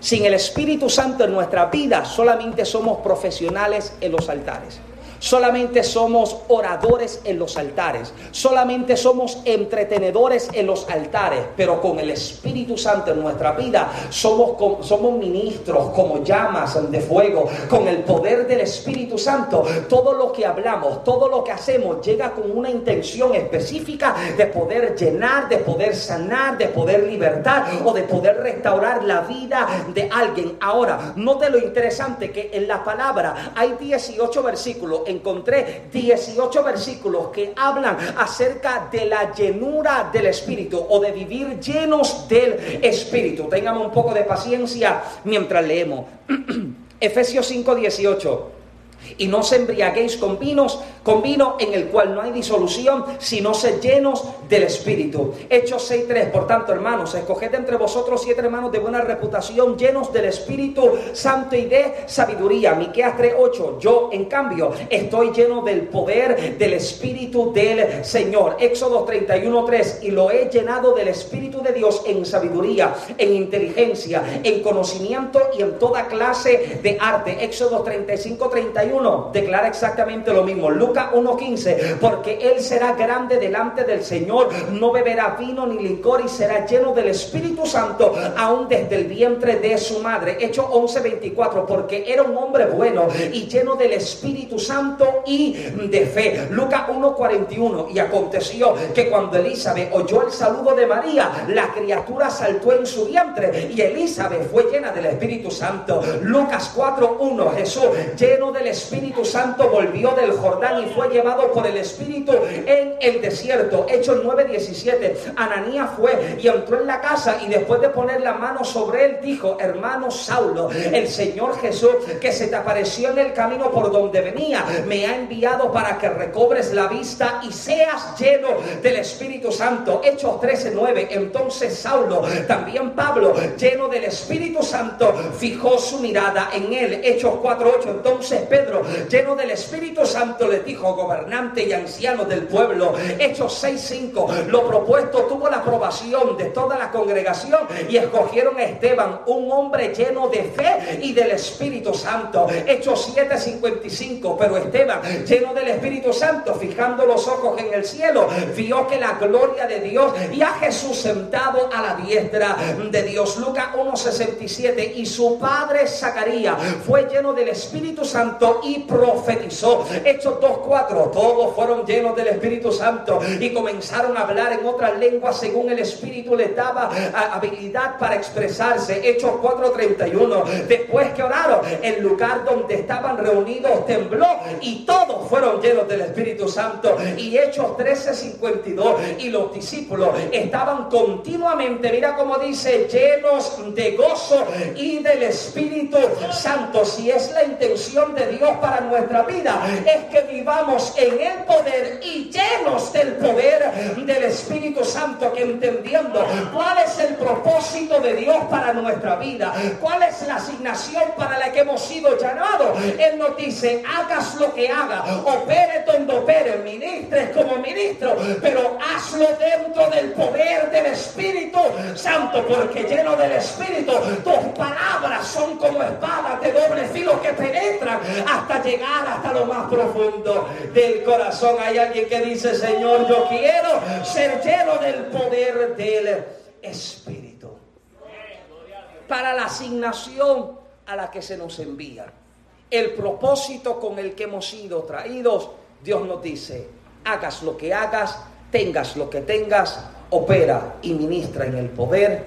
Sin el Espíritu Santo en nuestra vida solamente somos profesionales en los altares. Solamente somos oradores en los altares. Solamente somos entretenedores en los altares. Pero con el Espíritu Santo en nuestra vida somos, somos ministros como llamas de fuego. Con el poder del Espíritu Santo, todo lo que hablamos, todo lo que hacemos llega con una intención específica de poder llenar, de poder sanar, de poder libertar o de poder restaurar la vida de alguien. Ahora, note lo interesante que en la palabra hay 18 versículos encontré 18 versículos que hablan acerca de la llenura del Espíritu o de vivir llenos del Espíritu. Tengamos un poco de paciencia mientras leemos. Efesios 5, 18. Y no se embriaguéis con vinos, con vino en el cual no hay disolución, sino se llenos del Espíritu. Hechos 6.3. Por tanto, hermanos, escoged entre vosotros siete hermanos de buena reputación, llenos del Espíritu Santo y de sabiduría. Miqueas 3.8. Yo, en cambio, estoy lleno del poder del Espíritu del Señor. Éxodo 31.3. Y lo he llenado del Espíritu de Dios en sabiduría, en inteligencia, en conocimiento y en toda clase de arte. Éxodo 35.31 declara exactamente lo mismo. Lucas 1.15, porque él será grande delante del Señor, no beberá vino ni licor y será lleno del Espíritu Santo aún desde el vientre de su madre. Hecho 11.24, porque era un hombre bueno y lleno del Espíritu Santo y de fe. Lucas 1.41, y aconteció que cuando Elizabeth oyó el saludo de María, la criatura saltó en su vientre y Elizabeth fue llena del Espíritu Santo. Lucas 4.1, Jesús lleno del Espíritu Santo volvió del Jordán y fue llevado por el Espíritu en el desierto. Hechos 9:17. Ananías fue y entró en la casa y después de poner la mano sobre él dijo, hermano Saulo, el Señor Jesús que se te apareció en el camino por donde venía, me ha enviado para que recobres la vista y seas lleno del Espíritu Santo. Hechos 13:9. Entonces Saulo, también Pablo, lleno del Espíritu Santo, fijó su mirada en él. Hechos 4:8. Entonces Pedro, lleno del Espíritu Santo, le dijo, gobernante y anciano del pueblo, Hechos 6:5, lo propuesto tuvo la aprobación de toda la congregación y escogieron a Esteban, un hombre lleno de fe y del Espíritu Santo. Hechos 7:55, pero Esteban, lleno del Espíritu Santo, fijando los ojos en el cielo, vio que la gloria de Dios y a Jesús sentado a la diestra de Dios. Lucas 1:67, y su padre Zacarías fue lleno del Espíritu Santo y profetizó. Hechos 2:4, todos fueron llenos del Espíritu Santo y comenzaron a hablar en otras lenguas según el Espíritu les daba habilidad para expresarse. Hechos 4:31, después que oraron, el lugar donde estaban reunidos tembló y todos fueron llenos del Espíritu Santo. Y Hechos 13:52, y los discípulos estaban continuamente, mira como dice, llenos de gozo y del Espíritu Santo. Si es la intención de Dios para nuestra vida, es que vivamos en el poder y llenos del poder del Espíritu Santo, que entendiendo cuál es el propósito de Dios para nuestra vida, cuál es la asignación para la que hemos sido llamados. Él nos dice, hagas lo que haga, opere donde opere, ministres como ministro, pero hazlo dentro del poder del Espíritu Santo, porque lleno del Espíritu, tus palabras son como espadas de doble filo que penetran hasta llegar hasta lo más profundo del corazón. Hay alguien que dice, Señor, yo quiero ser lleno del poder del Espíritu. Para la asignación a la que se nos envía. El propósito con el que hemos sido traídos, Dios nos dice, hagas lo que hagas, tengas lo que tengas, opera y ministra en el poder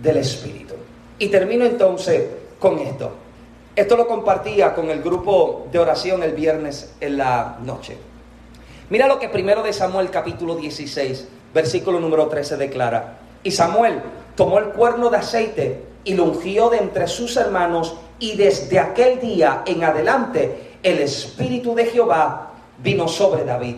del Espíritu. Y termino entonces con esto. Esto lo compartía con el grupo de oración el viernes en la noche. Mira lo que primero de Samuel capítulo 16, versículo número 13 declara. Y Samuel tomó el cuerno de aceite y lo ungió de entre sus hermanos y desde aquel día en adelante el Espíritu de Jehová vino sobre David.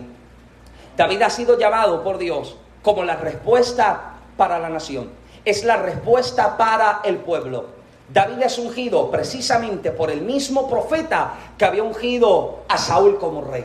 David ha sido llamado por Dios como la respuesta para la nación. Es la respuesta para el pueblo. David es ungido precisamente por el mismo profeta que había ungido a Saúl como rey.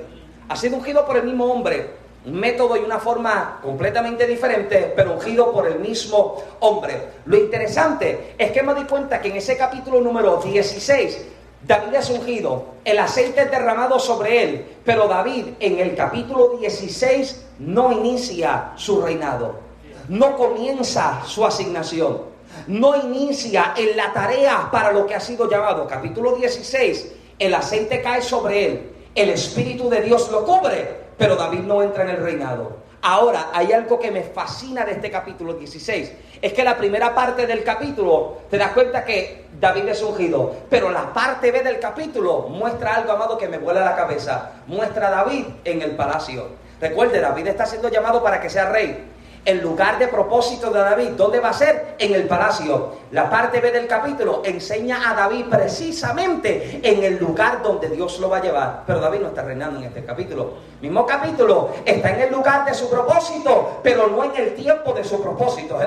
Ha sido ungido por el mismo hombre, un método y una forma completamente diferente, pero ungido por el mismo hombre. Lo interesante es que me di cuenta que en ese capítulo número 16, David es ungido, el aceite es derramado sobre él, pero David en el capítulo 16 no inicia su reinado, no comienza su asignación no inicia en la tarea para lo que ha sido llamado. Capítulo 16, el aceite cae sobre él, el Espíritu de Dios lo cubre, pero David no entra en el reinado. Ahora, hay algo que me fascina de este capítulo 16. Es que la primera parte del capítulo te das cuenta que David es ungido. Pero la parte B del capítulo muestra algo, amado, que me vuela la cabeza. Muestra a David en el palacio. Recuerde, David está siendo llamado para que sea rey el lugar de propósito de David. ¿Dónde va a ser? En el palacio. La parte B del capítulo enseña a David precisamente en el lugar donde Dios lo va a llevar. Pero David no está reinando en este capítulo. Mismo capítulo está en el lugar de su propósito, pero no en el tiempo de su propósito.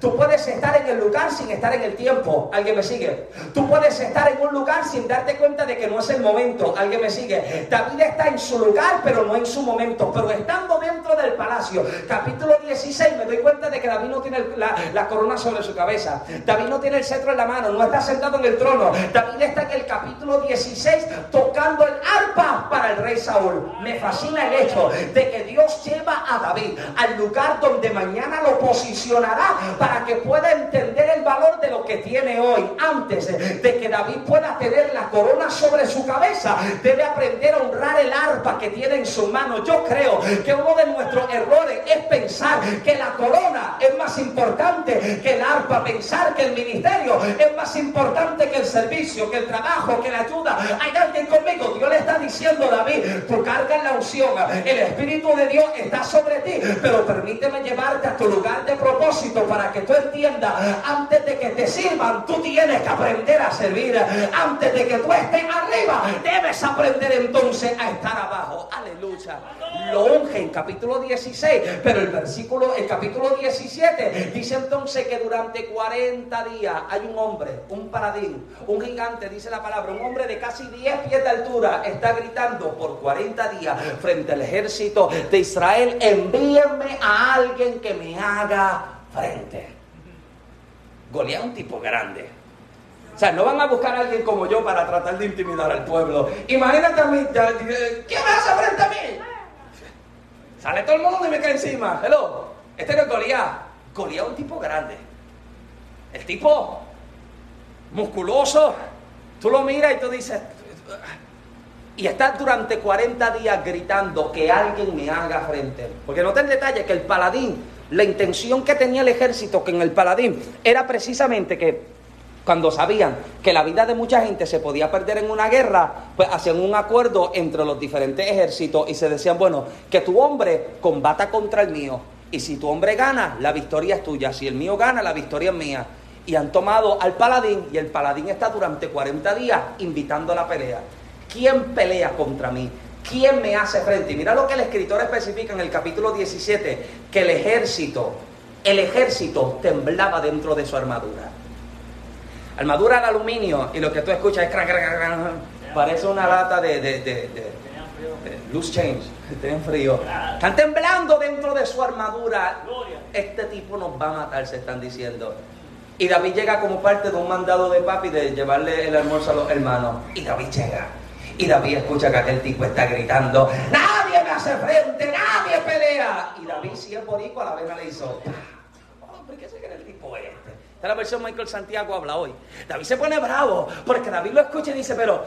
Tú puedes estar en el lugar sin estar en el tiempo. ¿Alguien me sigue? Tú puedes estar en un lugar sin darte cuenta de que no es el momento. ¿Alguien me sigue? David está en su lugar, pero no en su momento. Pero estando dentro del palacio, capítulo 16 me doy cuenta de que David no tiene la, corona sobre su cabeza. David no tiene el cetro en la mano, no está sentado en el trono. David está en el capítulo 16 tocando el arpa para el rey Saúl. Me fascina el hecho de que Dios lleva a David al lugar donde mañana lo posicionará para que pueda entender el valor de lo que tiene hoy. Antes de que David pueda tener la corona sobre su cabeza, debe aprender a honrar el arpa que tiene en su mano. Yo creo que uno de nuestros errores es pensar que la corona es más importante que el arpa, pensar que el ministerio es más importante que el servicio, que el trabajo, que la ayuda. Hay alguien conmigo, Dios le está diciendo, David, tu carga en la unción, el Espíritu de Dios está sobre ti, pero permíteme llevarte a tu lugar de propósito para que tú entiendas, antes de que te sirvan, tú tienes que aprender a servir. Antes de que tú estés arriba, debes aprender entonces a estar abajo. Aleluya. Lo unge en capítulo 16, pero el versículo, el capítulo 17 dice entonces que durante 40 días hay un hombre, un paradín, un gigante, dice la palabra, un hombre de casi 10 pies de altura, está gritando por 40 días frente al ejército de Israel, envíenme a alguien que me haga frente. Goliat un tipo grande. O sea, no van a buscar a alguien como yo para tratar de intimidar al pueblo. Imagínate a mí, ¿quién me hace frente a mí? Sale todo el mundo y me cae encima. Hello, este no es Goliat. Goliat es un tipo grande. El tipo musculoso. Tú lo miras y tú dices, y está durante 40 días gritando que alguien me haga frente. Porque no el detalle que el paladín, la intención que tenía el ejército que en el paladín era precisamente que cuando sabían que la vida de mucha gente se podía perder en una guerra, pues hacían un acuerdo entre los diferentes ejércitos y se decían, bueno, que tu hombre combata contra el mío. Y si tu hombre gana, la victoria es tuya. Si el mío gana, la victoria es mía. Y han tomado al paladín y el paladín está durante 40 días invitando a la pelea. ¿Quién pelea contra mí? ¿Quién me hace frente? Y mira lo que el escritor especifica en el capítulo 17, que el ejército, el ejército temblaba dentro de su armadura. Armadura de aluminio y lo que tú escuchas es crack, parece una lata de loose change, tienen frío. Están temblando dentro de su armadura. Este tipo nos va a matar, se están diciendo. Y David llega como parte de un mandado de papi de llevarle el almuerzo a los hermanos. Y David llega. Y David escucha que aquel tipo está gritando, nadie me hace frente, nadie pelea. Y David, si es boricua, a la vez le hizo, ¿por qué se cree el tipo este? Esta es la versión Michael Santiago habla hoy. David se pone bravo porque David lo escucha y dice, pero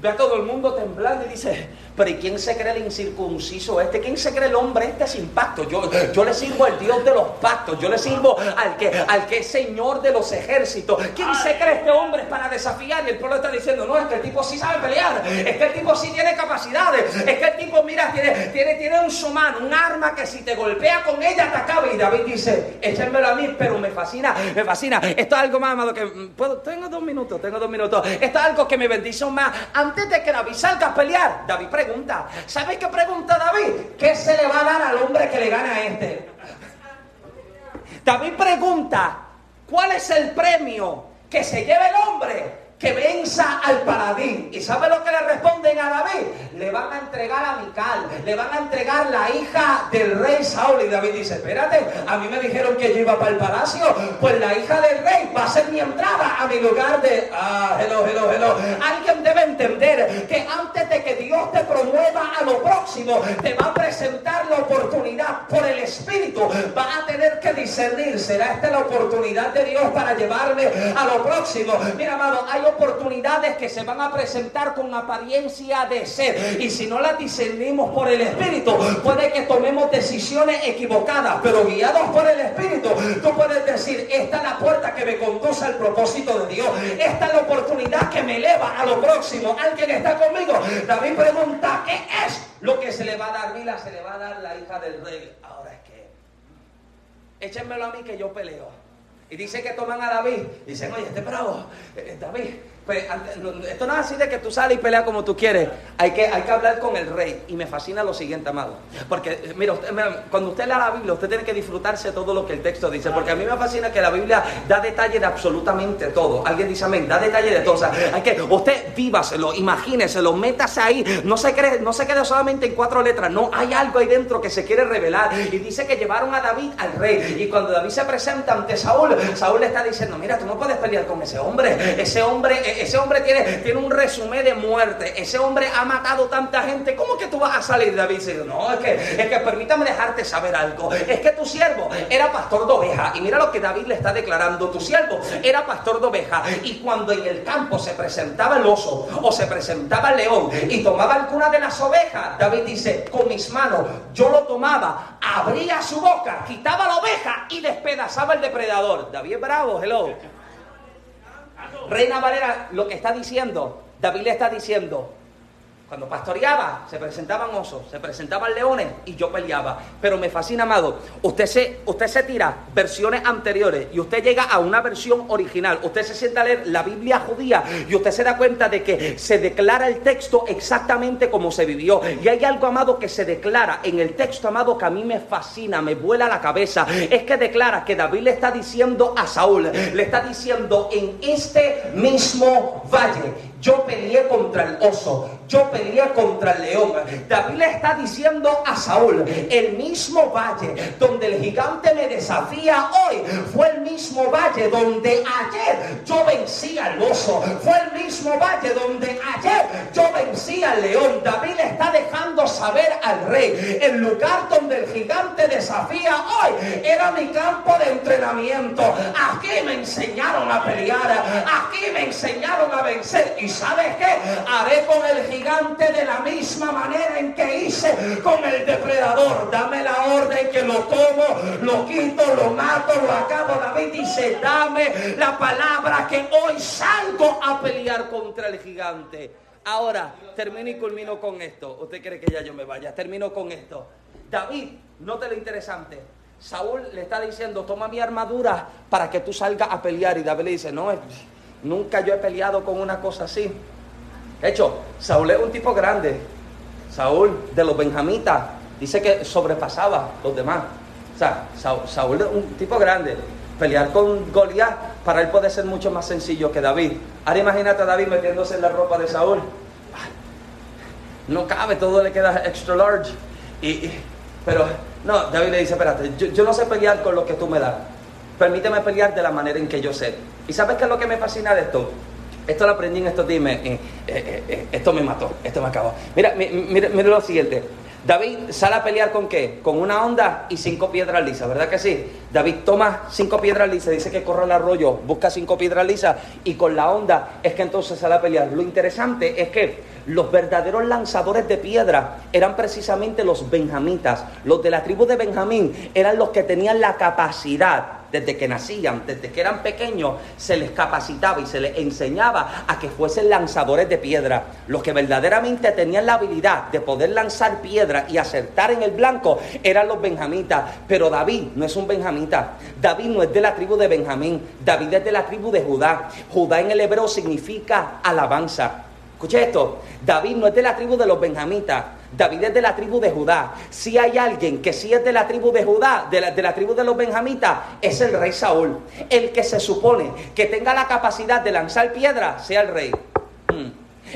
ve a todo el mundo temblando y dice, pero ¿y quién se cree el incircunciso este? ¿Quién se cree el hombre este sin pacto? Yo, yo le sirvo al Dios de los pactos, yo le sirvo al que, al que es Señor de los ejércitos. ¿Quién se cree este hombre para desafiar? Y el pueblo está diciendo, no, es que el tipo sí sabe pelear, es que el tipo sí tiene capacidades, es que el tipo, mira, tiene, tiene, tiene un sumano, un arma que si te golpea con ella te acaba. Y David dice, échenmelo a mí, pero me fascina, me fascina. Esto es algo más, amado, que mm, tengo dos minutos, tengo dos minutos. Esto es algo que me bendice más. Antes de que David salga a pelear, David pregunta, pregunta. ¿Sabes qué pregunta David? ¿Qué se le va a dar al hombre que le gana a este? David pregunta, ¿cuál es el premio que se lleva el hombre que venza al paladín. ¿Y sabe lo que le responden a David? Le van a entregar a Mical, le van a entregar la hija del rey Saúl. Y David dice, espérate, a mí me dijeron que yo iba para el palacio, pues la hija del rey va a ser mi entrada a mi lugar de... Ah, hello, hello, hello. Alguien debe entender que antes de que Dios te promueva a lo próximo, te va a presentar la oportunidad por el Espíritu. Va a tener que discernir, ¿será esta la oportunidad de Dios para llevarme a lo próximo? Mira, amado, hay oportunidades que se van a presentar con apariencia de ser. Y si no las discernimos por el Espíritu, puede que tomemos decisiones equivocadas, pero guiados por el Espíritu, tú puedes decir, esta es la puerta que me conduce al propósito de Dios. Esta es la oportunidad que me eleva a lo próximo. ¿Alguien está conmigo? David pregunta, ¿qué es lo que se le va a dar? Mira, se le va a dar la hija del rey. Ahora es que, échenmelo a mí que yo peleo. Y dice que toman a David. Dicen, oye, este bravo, eh, David, esto no es así de que tú sales y peleas como tú quieres. Hay que, hay que hablar con el rey. Y me fascina lo siguiente, amado. Porque, eh, mira, cuando usted lea la Biblia, usted tiene que disfrutarse todo lo que el texto dice. Porque a mí me fascina que la Biblia da detalle de absolutamente todo. Alguien dice amén, da detalle de todo. O sea, hay que, usted vívaselo, imagíneselo, métase ahí. No se, cree, no se quede solamente en cuatro letras. No, hay algo ahí dentro que se quiere revelar. Y dice que llevaron a David al rey. Y cuando David se presenta ante Saúl, Saúl le está diciendo, mira, tú no puedes pelear con ese hombre. Ese hombre ese hombre tiene, tiene un resumen de muerte, ese hombre ha matado tanta gente, ¿cómo que tú vas a salir, David? No, es que, es que permítame dejarte saber algo, es que tu siervo era pastor de oveja, y mira lo que David le está declarando, tu siervo era pastor de oveja, y cuando en el campo se presentaba el oso, o se presentaba el león, y tomaba alguna de las ovejas, David dice, con mis manos yo lo tomaba, abría su boca, quitaba la oveja y despedazaba el depredador. David bravo, hello. Reina Valera lo que está diciendo, David le está diciendo, cuando pastoreaba, se presentaban osos, se presentaban leones y yo peleaba. Pero me fascina, amado. Usted se, usted se tira versiones anteriores y usted llega a una versión original. Usted se sienta a leer la Biblia judía y usted se da cuenta de que se declara el texto exactamente como se vivió. Y hay algo, amado, que se declara en el texto, amado, que a mí me fascina, me vuela la cabeza. Es que declara que David le está diciendo a Saúl, le está diciendo en este mismo valle yo peleé contra el oso, yo peleé contra el león. David le está diciendo a Saúl, el mismo valle donde el gigante me desafía hoy, fue el mismo valle donde ayer yo vencí al oso, fue el mismo valle donde ayer yo vencí al león. David le está dejando saber al rey, el lugar donde el gigante desafía hoy era mi campo de entrenamiento. Aquí me enseñaron a pelear, aquí me enseñaron a vencer. ¿Y sabes qué? Haré con el gigante de la misma manera en que hice con el depredador. Dame la orden que lo tomo, lo quito, lo mato, lo acabo. David dice, dame la palabra que hoy salgo a pelear contra el gigante. Ahora, termino y culmino con esto. ¿Usted cree que ya yo me vaya? Termino con esto. David, note lo interesante. Saúl le está diciendo, toma mi armadura para que tú salgas a pelear. Y David le dice, no, Nunca yo he peleado con una cosa así. De hecho, Saúl es un tipo grande. Saúl de los benjamitas dice que sobrepasaba los demás. O sea, Saúl es un tipo grande. Pelear con Goliat para él puede ser mucho más sencillo que David. Ahora imagínate a David metiéndose en la ropa de Saúl. No cabe, todo le queda extra large. Y, pero no, David le dice, espérate, yo, yo no sé pelear con lo que tú me das. Permíteme pelear de la manera en que yo sé. ¿Y sabes qué es lo que me fascina de esto? Esto lo aprendí en estos días. Eh, eh, eh, esto me mató, esto me acabó. Mira, mira, mira lo siguiente. David sale a pelear con qué? Con una onda y cinco piedras lisas, ¿verdad que sí? David toma cinco piedras lisas, dice que corre al arroyo, busca cinco piedras lisas y con la onda es que entonces sale a pelear. Lo interesante es que los verdaderos lanzadores de piedra eran precisamente los benjamitas. Los de la tribu de Benjamín eran los que tenían la capacidad desde que nacían, desde que eran pequeños, se les capacitaba y se les enseñaba a que fuesen lanzadores de piedra. Los que verdaderamente tenían la habilidad de poder lanzar piedra y acertar en el blanco eran los benjamitas. Pero David no es un benjamita. David no es de la tribu de Benjamín. David es de la tribu de Judá. Judá en el hebreo significa alabanza. Escuche esto, David no es de la tribu de los benjamitas, David es de la tribu de Judá. Si hay alguien que sí es de la tribu de Judá, de la, de la, tribu de los benjamitas, es el rey Saúl. El que se supone que tenga la capacidad de lanzar piedra, sea el rey.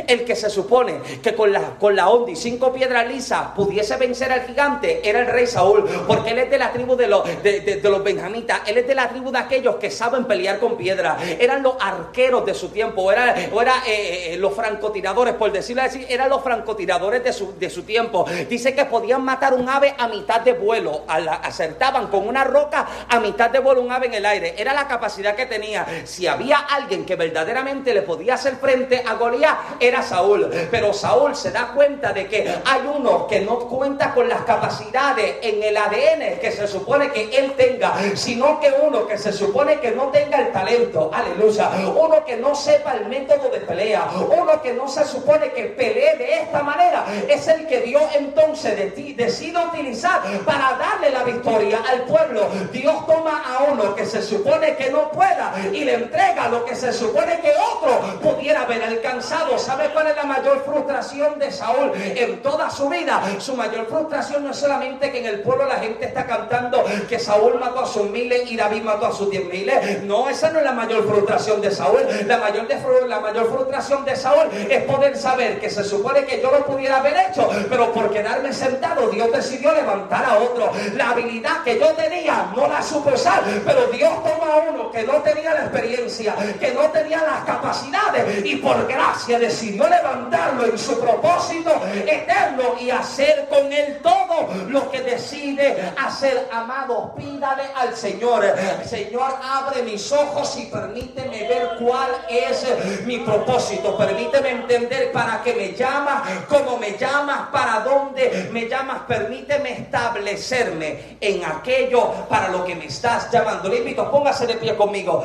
El que se supone que con la, con la onda y cinco piedras lisas pudiese vencer al gigante era el rey Saúl, porque él es de la tribu de los, de, los benjamitas, él es de la tribu de aquellos que saben pelear con piedra, eran los arqueros de su tiempo, o eran era, eh, eh, los francotiradores, por decirlo así, eran los francotiradores de su, de su tiempo. Dice que podían matar un ave a mitad de vuelo, acertaban con una roca a mitad de vuelo un ave en el aire, era la capacidad que tenía. Si había alguien que verdaderamente le podía hacer frente a Goliat, era Saúl. Pero Saúl se da cuenta de que hay uno que no cuenta con las capacidades en el ADN que se supone que él tenga, sino que uno que se supone que no tenga el talento, aleluya, uno que no sepa el método de pelea, uno que no se supone que pelee de esta manera, es el que Dios entonces de decide utilizar para darle la victoria al pueblo. Dios toma a uno que se supone que no pueda y le entrega lo que se supone que otro pudiera haber alcanzado. ¿Sabe cuál es la mayor frustración de Saúl en toda su vida? Su mayor frustración no es solamente que en el pueblo la gente está cantando que Saúl mató a sus miles y David mató a sus diez miles. No, esa no es la mayor frustración de Saúl. La mayor, la mayor frustración de Saúl es poder saber que se supone que yo lo pudiera haber hecho, pero por quedarme sentado, Dios decidió levantar a otro. La habilidad que yo tenía no la supe usar, pero Dios toma a uno que no tenía la experiencia, que no tenía las capacidades y por gracia decidió levantarlo en su propósito eterno y hacer con él todo lo que decide hacer. Amado, pídale al Señor, Señor, abre mis ojos y permíteme ver cuál es mi propósito. Permíteme entender para qué me llamas, cómo me llamas, para dónde me llamas. Permíteme establecerme en aquello para lo que me estás llamando. Le invito, póngase de pie conmigo.